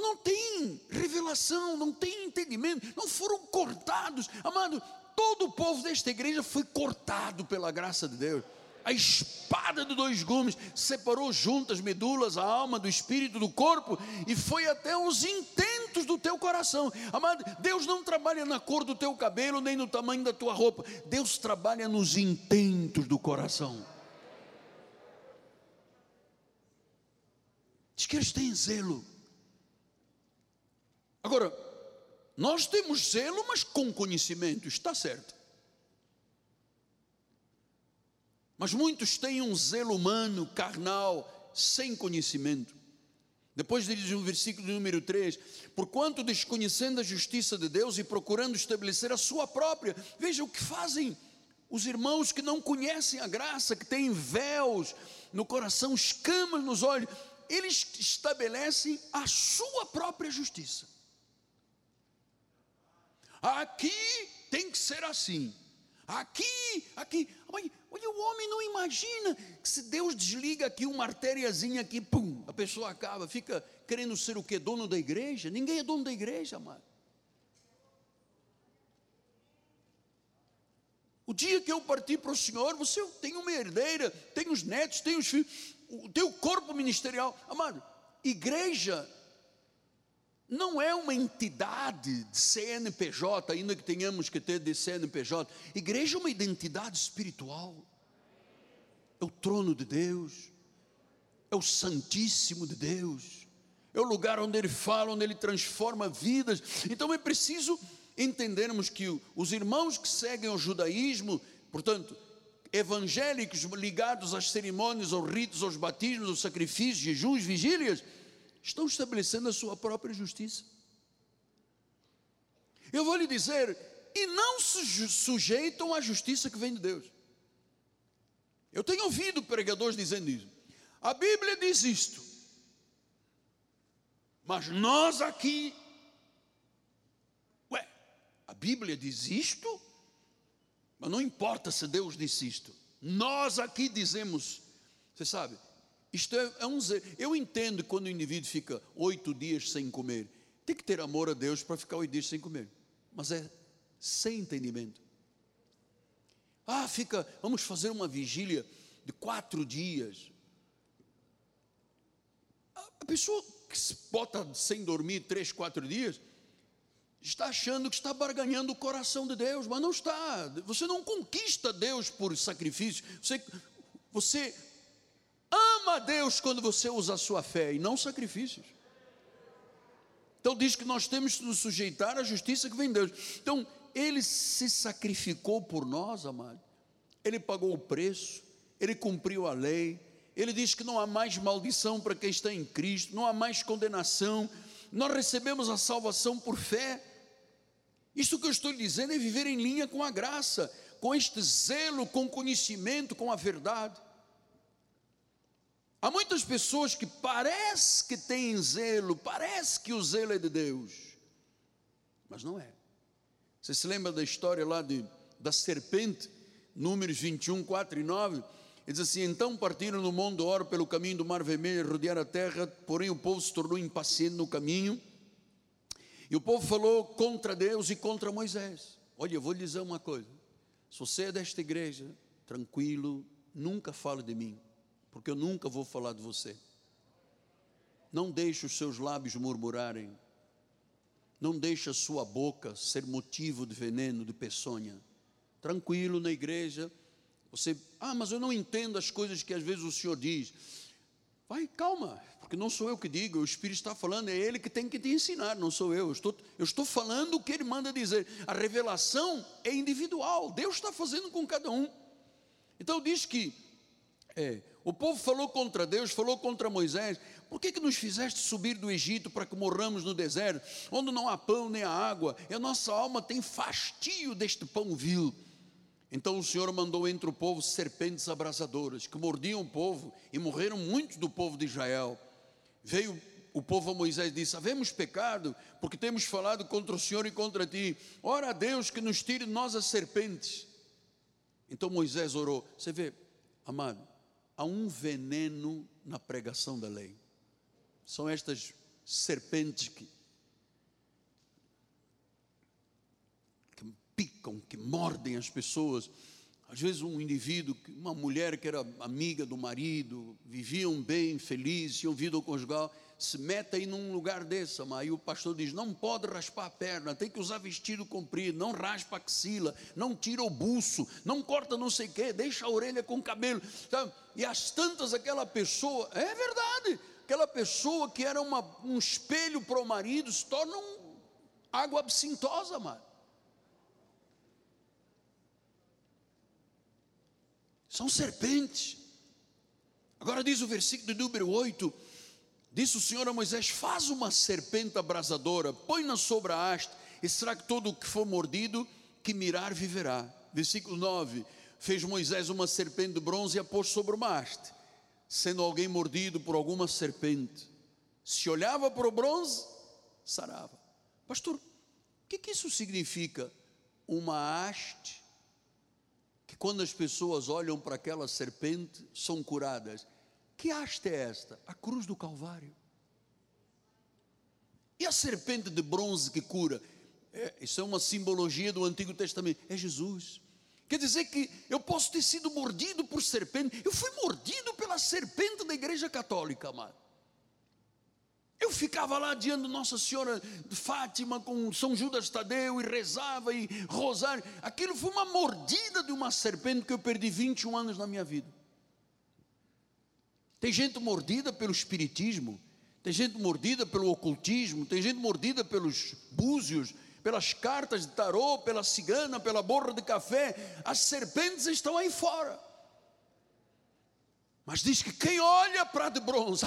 não tem revelação, não tem entendimento, não foram cortados. Amado, todo o povo desta igreja foi cortado pela graça de Deus a espada de dois gumes, separou juntas medulas, a alma do espírito do corpo e foi até os intentos do teu coração. Amado, Deus não trabalha na cor do teu cabelo nem no tamanho da tua roupa. Deus trabalha nos intentos do coração. Diz que eles têm zelo. Agora, nós temos zelo, mas com conhecimento, está certo. Mas muitos têm um zelo humano, carnal, sem conhecimento. Depois diz no versículo número 3: Porquanto desconhecendo a justiça de Deus e procurando estabelecer a sua própria, veja o que fazem os irmãos que não conhecem a graça, que têm véus no coração, escamas nos olhos, eles estabelecem a sua própria justiça. Aqui tem que ser assim. Aqui, aqui. Olha, o homem não imagina que se Deus desliga aqui uma artériazinha aqui, pum, a pessoa acaba, fica querendo ser o que? Dono da igreja? Ninguém é dono da igreja, amado. O dia que eu partir para o Senhor, você tem uma herdeira, tem os netos, tem os filhos, o teu corpo ministerial. Amado, igreja não é uma entidade de CNPJ, ainda que tenhamos que ter de CNPJ. Igreja é uma identidade espiritual. É o trono de Deus, é o Santíssimo de Deus, é o lugar onde Ele fala, onde Ele transforma vidas. Então é preciso entendermos que os irmãos que seguem o judaísmo, portanto, evangélicos ligados às cerimônias, aos ritos, aos batismos, aos sacrifícios, jejuns, vigílias, estão estabelecendo a sua própria justiça. Eu vou lhe dizer, e não se sujeitam à justiça que vem de Deus. Eu tenho ouvido pregadores dizendo isso. A Bíblia diz isto, mas nós aqui, ué, a Bíblia diz isto, mas não importa se Deus disse isto, nós aqui dizemos, você sabe, isto é, é um zelo. Eu entendo quando o indivíduo fica oito dias sem comer. Tem que ter amor a Deus para ficar oito dias sem comer. Mas é sem entendimento. Ah, fica, vamos fazer uma vigília de quatro dias. A pessoa que se bota sem dormir três, quatro dias, está achando que está barganhando o coração de Deus, mas não está. Você não conquista Deus por sacrifício. Você, você Ama a Deus quando você usa a sua fé e não sacrifícios. Então diz que nós temos que nos sujeitar à justiça que vem de Deus. Então, ele se sacrificou por nós, amado. Ele pagou o preço, ele cumpriu a lei. Ele diz que não há mais maldição para quem está em Cristo, não há mais condenação. Nós recebemos a salvação por fé. Isso que eu estou dizendo é viver em linha com a graça, com este zelo, com conhecimento, com a verdade. Há muitas pessoas que parece que têm zelo, parece que o zelo é de Deus, mas não é. Você se lembra da história lá de, da serpente, Números 21, 4 e 9? Ele diz assim: Então partiram no Monte Or pelo caminho do Mar Vermelho, rodearam a terra, porém o povo se tornou impaciente no caminho. E o povo falou contra Deus e contra Moisés. Olha, eu vou lhe dizer uma coisa: se você é desta igreja, tranquilo, nunca fale de mim porque eu nunca vou falar de você. Não deixe os seus lábios murmurarem. Não deixe a sua boca ser motivo de veneno, de peçonha. Tranquilo na igreja. Você, ah, mas eu não entendo as coisas que às vezes o Senhor diz. Vai, calma, porque não sou eu que digo, o Espírito está falando, é Ele que tem que te ensinar, não sou eu. Eu estou, eu estou falando o que Ele manda dizer. A revelação é individual, Deus está fazendo com cada um. Então diz que é, o povo falou contra Deus, falou contra Moisés. Por que, que nos fizeste subir do Egito para que morramos no deserto, onde não há pão nem há água, e a nossa alma tem fastio deste pão vil? Então o Senhor mandou entre o povo serpentes abrasadoras, que mordiam o povo, e morreram muitos do povo de Israel. Veio o povo a Moisés e disse: Havemos pecado, porque temos falado contra o Senhor e contra ti. Ora a Deus que nos tire nós as serpentes. Então Moisés orou. Você vê, amado, há um veneno na pregação da lei. São estas serpentes que, que picam, que mordem as pessoas. Às vezes um indivíduo, uma mulher que era amiga do marido, viviam bem, felizes, tinham vida conjugal, se mete aí num lugar desse, aí o pastor diz, não pode raspar a perna, tem que usar vestido comprido, não raspa a axila, não tira o buço, não corta não sei o quê, deixa a orelha com o cabelo, sabe? e as tantas aquela pessoa, é verdade, aquela pessoa que era uma, um espelho para o marido, se torna um, água absintosa, mano. São serpentes. Agora diz o versículo de número 8: Disse o Senhor a Moisés: Faz uma serpente abrasadora, põe-na sobre a haste, e que todo o que for mordido, que mirar, viverá. Versículo 9: Fez Moisés uma serpente de bronze e a pôs sobre uma haste sendo alguém mordido por alguma serpente, se olhava para o bronze, sarava. Pastor, o que, que isso significa? Uma haste, que quando as pessoas olham para aquela serpente, são curadas. Que haste é esta? A cruz do Calvário. E a serpente de bronze que cura? É, isso é uma simbologia do Antigo Testamento. É Jesus. Quer dizer que eu posso ter sido mordido por serpente. Eu fui mordido pela serpente da igreja católica, amado. Eu ficava lá diante de Nossa Senhora de Fátima com São Judas Tadeu e rezava e rosário. Aquilo foi uma mordida de uma serpente que eu perdi 21 anos na minha vida. Tem gente mordida pelo espiritismo, tem gente mordida pelo ocultismo, tem gente mordida pelos búzios, pelas cartas de tarô, pela cigana, pela borra de café, as serpentes estão aí fora. Mas diz que quem olha para de bronze,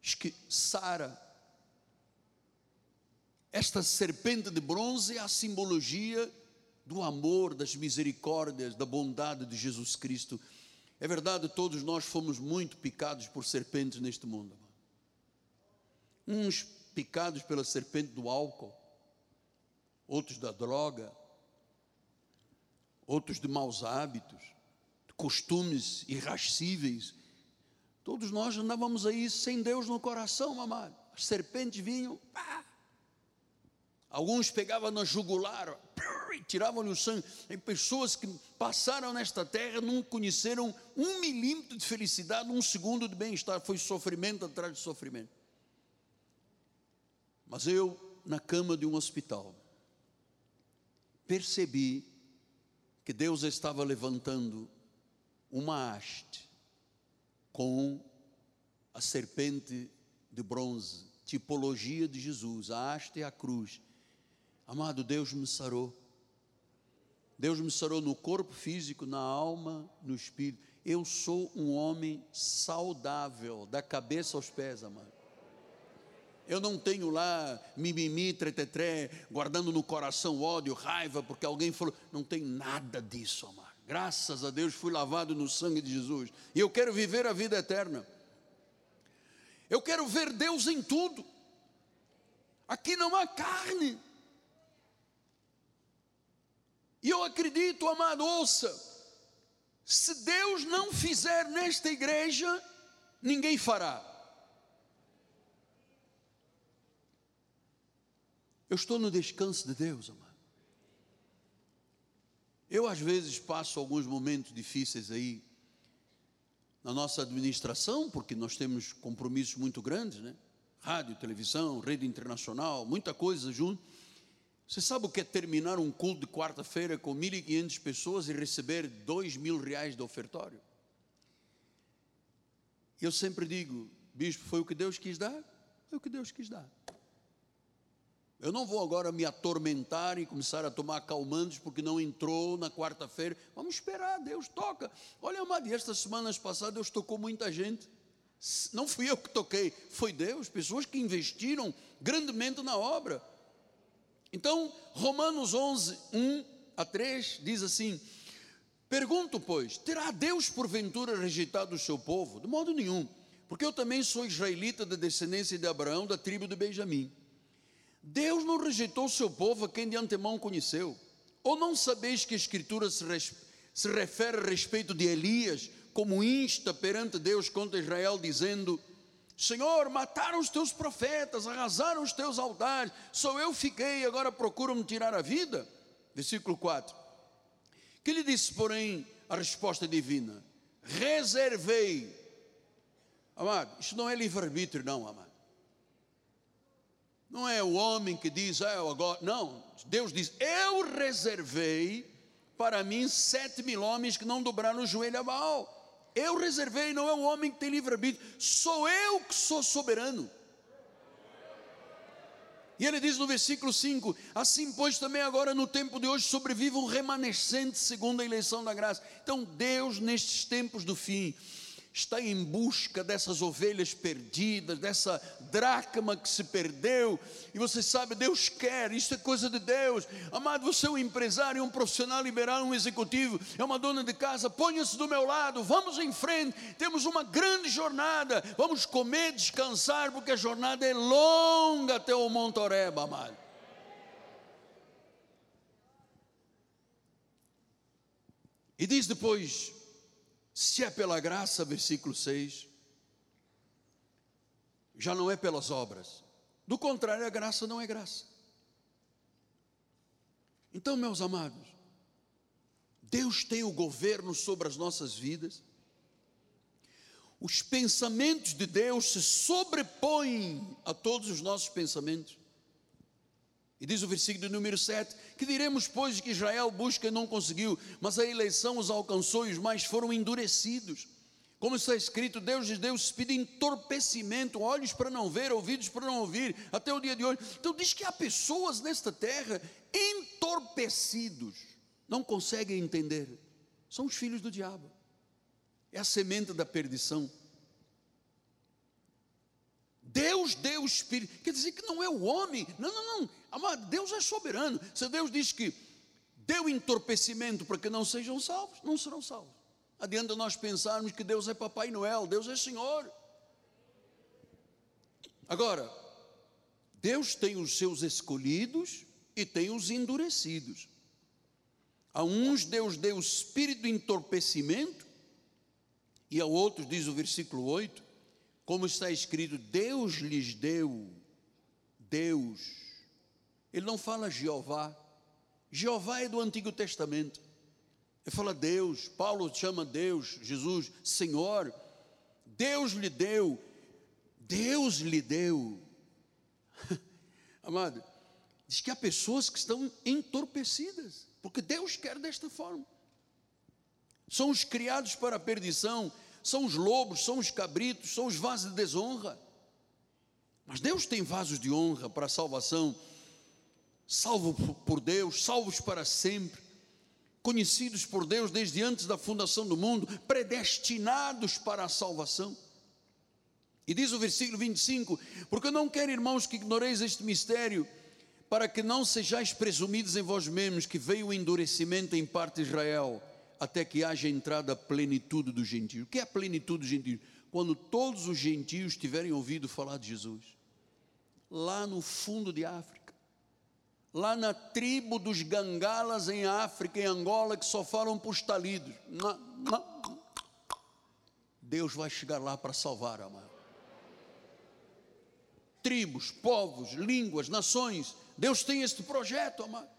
diz que Sara, esta serpente de bronze é a simbologia do amor, das misericórdias, da bondade de Jesus Cristo. É verdade, todos nós fomos muito picados por serpentes neste mundo uns picados pela serpente do álcool, outros da droga, outros de maus hábitos, de costumes irrascíveis. Todos nós andávamos aí sem Deus no coração, amado. As serpentes vinham, pá. Alguns pegavam na jugular e tiravam-lhe o sangue. Tem pessoas que passaram nesta terra, não conheceram um milímetro de felicidade, um segundo de bem-estar. Foi sofrimento atrás de sofrimento. Mas eu, na cama de um hospital, percebi que Deus estava levantando uma haste com a serpente de bronze, tipologia de Jesus, a haste e a cruz. Amado, Deus me sarou. Deus me sarou no corpo físico, na alma, no espírito. Eu sou um homem saudável, da cabeça aos pés, amado. Eu não tenho lá mimimi, tretetré, guardando no coração ódio, raiva, porque alguém falou. Não tem nada disso, amado. Graças a Deus fui lavado no sangue de Jesus. E eu quero viver a vida eterna. Eu quero ver Deus em tudo. Aqui não há carne. E eu acredito, amado, ouça. Se Deus não fizer nesta igreja, ninguém fará. Eu estou no descanso de Deus, amado. Eu, às vezes, passo alguns momentos difíceis aí na nossa administração, porque nós temos compromissos muito grandes, né? Rádio, televisão, rede internacional, muita coisa junto. Você sabe o que é terminar um culto de quarta-feira com 1.500 pessoas e receber dois mil reais de ofertório? Eu sempre digo, bispo, foi o que Deus quis dar? Foi o que Deus quis dar. Eu não vou agora me atormentar e começar a tomar calmantes porque não entrou na quarta-feira. Vamos esperar, Deus toca. Olha, amado, estas semanas passadas Deus tocou muita gente. Não fui eu que toquei, foi Deus, pessoas que investiram grandemente na obra. Então, Romanos 11, 1 a 3 diz assim: Pergunto, pois, terá Deus porventura rejeitado o seu povo? De modo nenhum, porque eu também sou israelita da descendência de Abraão, da tribo de Benjamim. Deus não rejeitou o seu povo a quem de antemão conheceu. Ou não sabeis que a Escritura se, res, se refere a respeito de Elias, como insta perante Deus contra Israel, dizendo: Senhor, mataram os teus profetas, arrasaram os teus altares, só eu fiquei, agora procuram-me tirar a vida. Versículo 4. Que lhe disse, porém, a resposta divina: Reservei. Amado, isso não é livre-arbítrio, não, amado. Não é o homem que diz, ah, eu agora. Não, Deus diz: Eu reservei para mim sete mil homens que não dobraram o joelho a Baal. Eu reservei, não é o homem que tem livre-arbítrio, sou eu que sou soberano. E ele diz no versículo 5: Assim, pois, também agora no tempo de hoje sobrevive um remanescente segundo a eleição da graça. Então, Deus, nestes tempos do fim, está em busca dessas ovelhas perdidas, dessa dracma que se perdeu, e você sabe, Deus quer, isso é coisa de Deus. Amado, você é um empresário, um profissional liberal, um executivo, é uma dona de casa, ponha-se do meu lado, vamos em frente, temos uma grande jornada, vamos comer, descansar, porque a jornada é longa até o Monte Oreba, amado. E diz depois, se é pela graça, versículo 6, já não é pelas obras. Do contrário, a graça não é graça. Então, meus amados, Deus tem o governo sobre as nossas vidas, os pensamentos de Deus se sobrepõem a todos os nossos pensamentos. E diz o versículo número 7: Que diremos, pois, que Israel busca e não conseguiu, mas a eleição os alcançou e os mais foram endurecidos. Como está escrito, Deus lhes deu espírito de entorpecimento, olhos para não ver, ouvidos para não ouvir, até o dia de hoje. Então diz que há pessoas nesta terra entorpecidos, não conseguem entender. São os filhos do diabo. É a semente da perdição. Deus deu o Espírito, quer dizer que não é o homem, não, não, não, amado, Deus é soberano. Se Deus diz que deu entorpecimento para que não sejam salvos, não serão salvos. Adianta nós pensarmos que Deus é Papai Noel, Deus é Senhor. Agora, Deus tem os seus escolhidos e tem os endurecidos. A uns Deus deu o espírito de entorpecimento, e a outros, diz o versículo 8, como está escrito, Deus lhes deu, Deus. Ele não fala Jeová. Jeová é do Antigo Testamento. Ele fala Deus, Paulo chama Deus, Jesus, Senhor. Deus lhe deu, Deus lhe deu. Amado, diz que há pessoas que estão entorpecidas, porque Deus quer desta forma. São os criados para a perdição, são os lobos, são os cabritos, são os vasos de desonra. Mas Deus tem vasos de honra para a salvação, salvo por Deus, salvos para sempre, conhecidos por Deus desde antes da fundação do mundo, predestinados para a salvação. E diz o versículo 25: Porque não quero, irmãos, que ignoreis este mistério, para que não sejais presumidos em vós mesmos que veio o endurecimento em parte de Israel até que haja entrada a plenitude dos gentios. O que é a plenitude dos gentios? Quando todos os gentios tiverem ouvido falar de Jesus. Lá no fundo de África, lá na tribo dos gangalas em África, em Angola, que só falam para os talidos. Deus vai chegar lá para salvar, amado. Tribos, povos, línguas, nações. Deus tem este projeto, amado.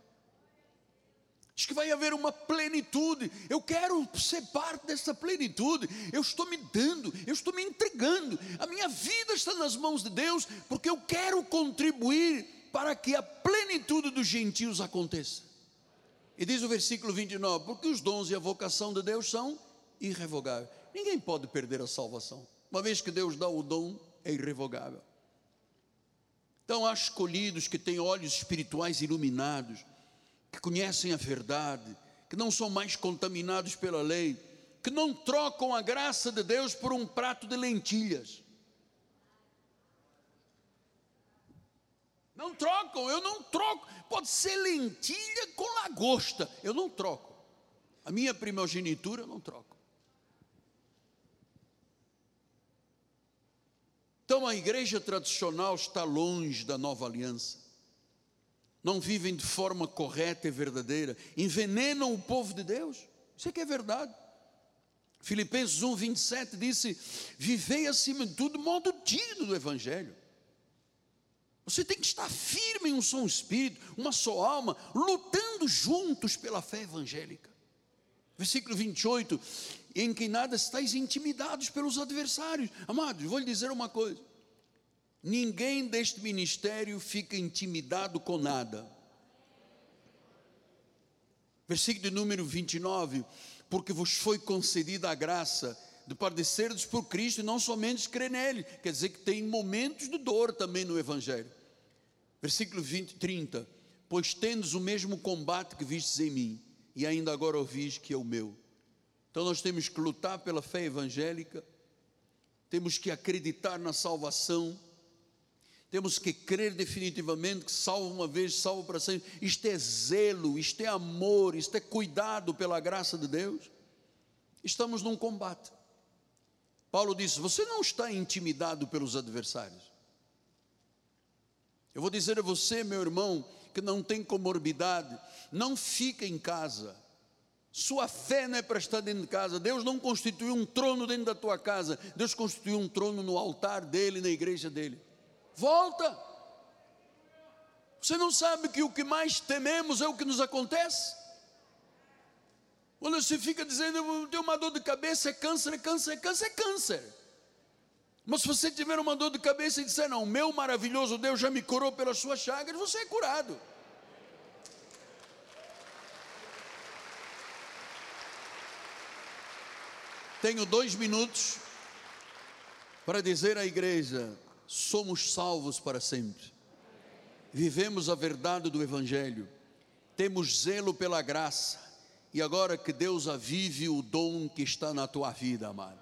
Diz que vai haver uma plenitude. Eu quero ser parte dessa plenitude. Eu estou me dando, eu estou me entregando. A minha vida está nas mãos de Deus, porque eu quero contribuir para que a plenitude dos gentios aconteça. E diz o versículo 29: porque os dons e a vocação de Deus são irrevogáveis. Ninguém pode perder a salvação. Uma vez que Deus dá o dom, é irrevogável. Então, há escolhidos que têm olhos espirituais iluminados que conhecem a verdade, que não são mais contaminados pela lei, que não trocam a graça de Deus por um prato de lentilhas. Não trocam, eu não troco. Pode ser lentilha com lagosta, eu não troco. A minha primogenitura eu não troco. Então a igreja tradicional está longe da nova aliança. Não vivem de forma correta e verdadeira, envenenam o povo de Deus. Isso é que é verdade. Filipenses 1, 27 disse: Vivei acima de tudo modo digno do Evangelho. Você tem que estar firme em um só espírito, uma só alma, lutando juntos pela fé evangélica. Versículo 28, em que nada estáis intimidados pelos adversários. Amados, vou lhe dizer uma coisa: ninguém deste ministério fica intimidado com nada. Versículo de número 29, porque vos foi concedida a graça de padecerdes por Cristo e não somente crer nele, quer dizer que tem momentos de dor também no Evangelho. Versículo 20, 30, pois tendes o mesmo combate que vistes em mim, e ainda agora ouvis que é o meu. Então nós temos que lutar pela fé evangélica, temos que acreditar na salvação, temos que crer definitivamente que salvo uma vez, salvo para sempre. Isto é zelo, isto é amor, isto é cuidado pela graça de Deus. Estamos num combate. Paulo disse: Você não está intimidado pelos adversários. Eu vou dizer a você, meu irmão, que não tem comorbidade, não fica em casa. Sua fé não é para estar dentro de casa. Deus não constituiu um trono dentro da tua casa. Deus constituiu um trono no altar dele, na igreja dele. Volta. Você não sabe que o que mais tememos é o que nos acontece? Quando você fica dizendo, eu tenho uma dor de cabeça, é câncer, é câncer, é câncer, é câncer. Mas se você tiver uma dor de cabeça e disser, não, meu maravilhoso Deus já me curou pelas suas chagas, você é curado. Tenho dois minutos para dizer à igreja: somos salvos para sempre. Vivemos a verdade do Evangelho, temos zelo pela graça, e agora que Deus avive o dom que está na tua vida, amado,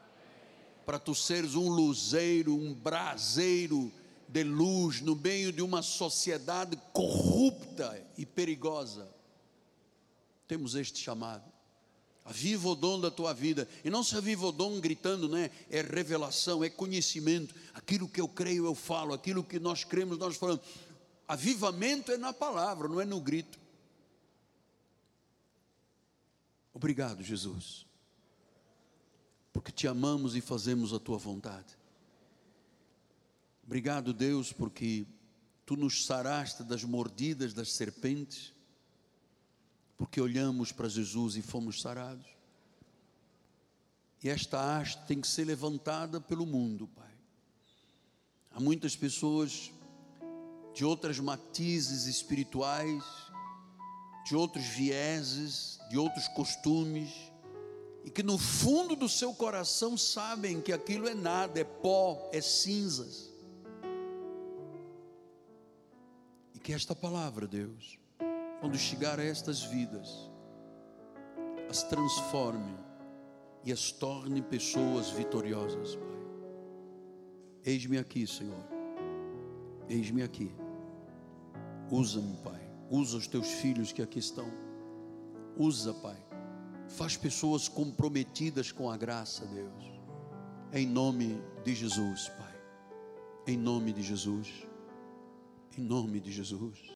para tu seres um luzeiro, um braseiro de luz no meio de uma sociedade corrupta e perigosa. Temos este chamado. Aviva o dom da tua vida. E não se aviva o dom gritando, né? É revelação, é conhecimento. Aquilo que eu creio, eu falo. Aquilo que nós cremos, nós falamos. Avivamento é na palavra, não é no grito. Obrigado, Jesus. Porque te amamos e fazemos a tua vontade. Obrigado, Deus, porque tu nos saraste das mordidas das serpentes porque olhamos para Jesus e fomos sarados. E esta haste tem que ser levantada pelo mundo, Pai. Há muitas pessoas de outras matizes espirituais, de outros vieses, de outros costumes, e que no fundo do seu coração sabem que aquilo é nada, é pó, é cinzas. E que esta palavra, Deus, quando chegar a estas vidas, as transforme e as torne pessoas vitoriosas, Pai. Eis-me aqui, Senhor. Eis-me aqui. Usa-me, Pai. Usa os teus filhos que aqui estão. Usa, Pai. Faz pessoas comprometidas com a graça, Deus. Em nome de Jesus, Pai. Em nome de Jesus. Em nome de Jesus.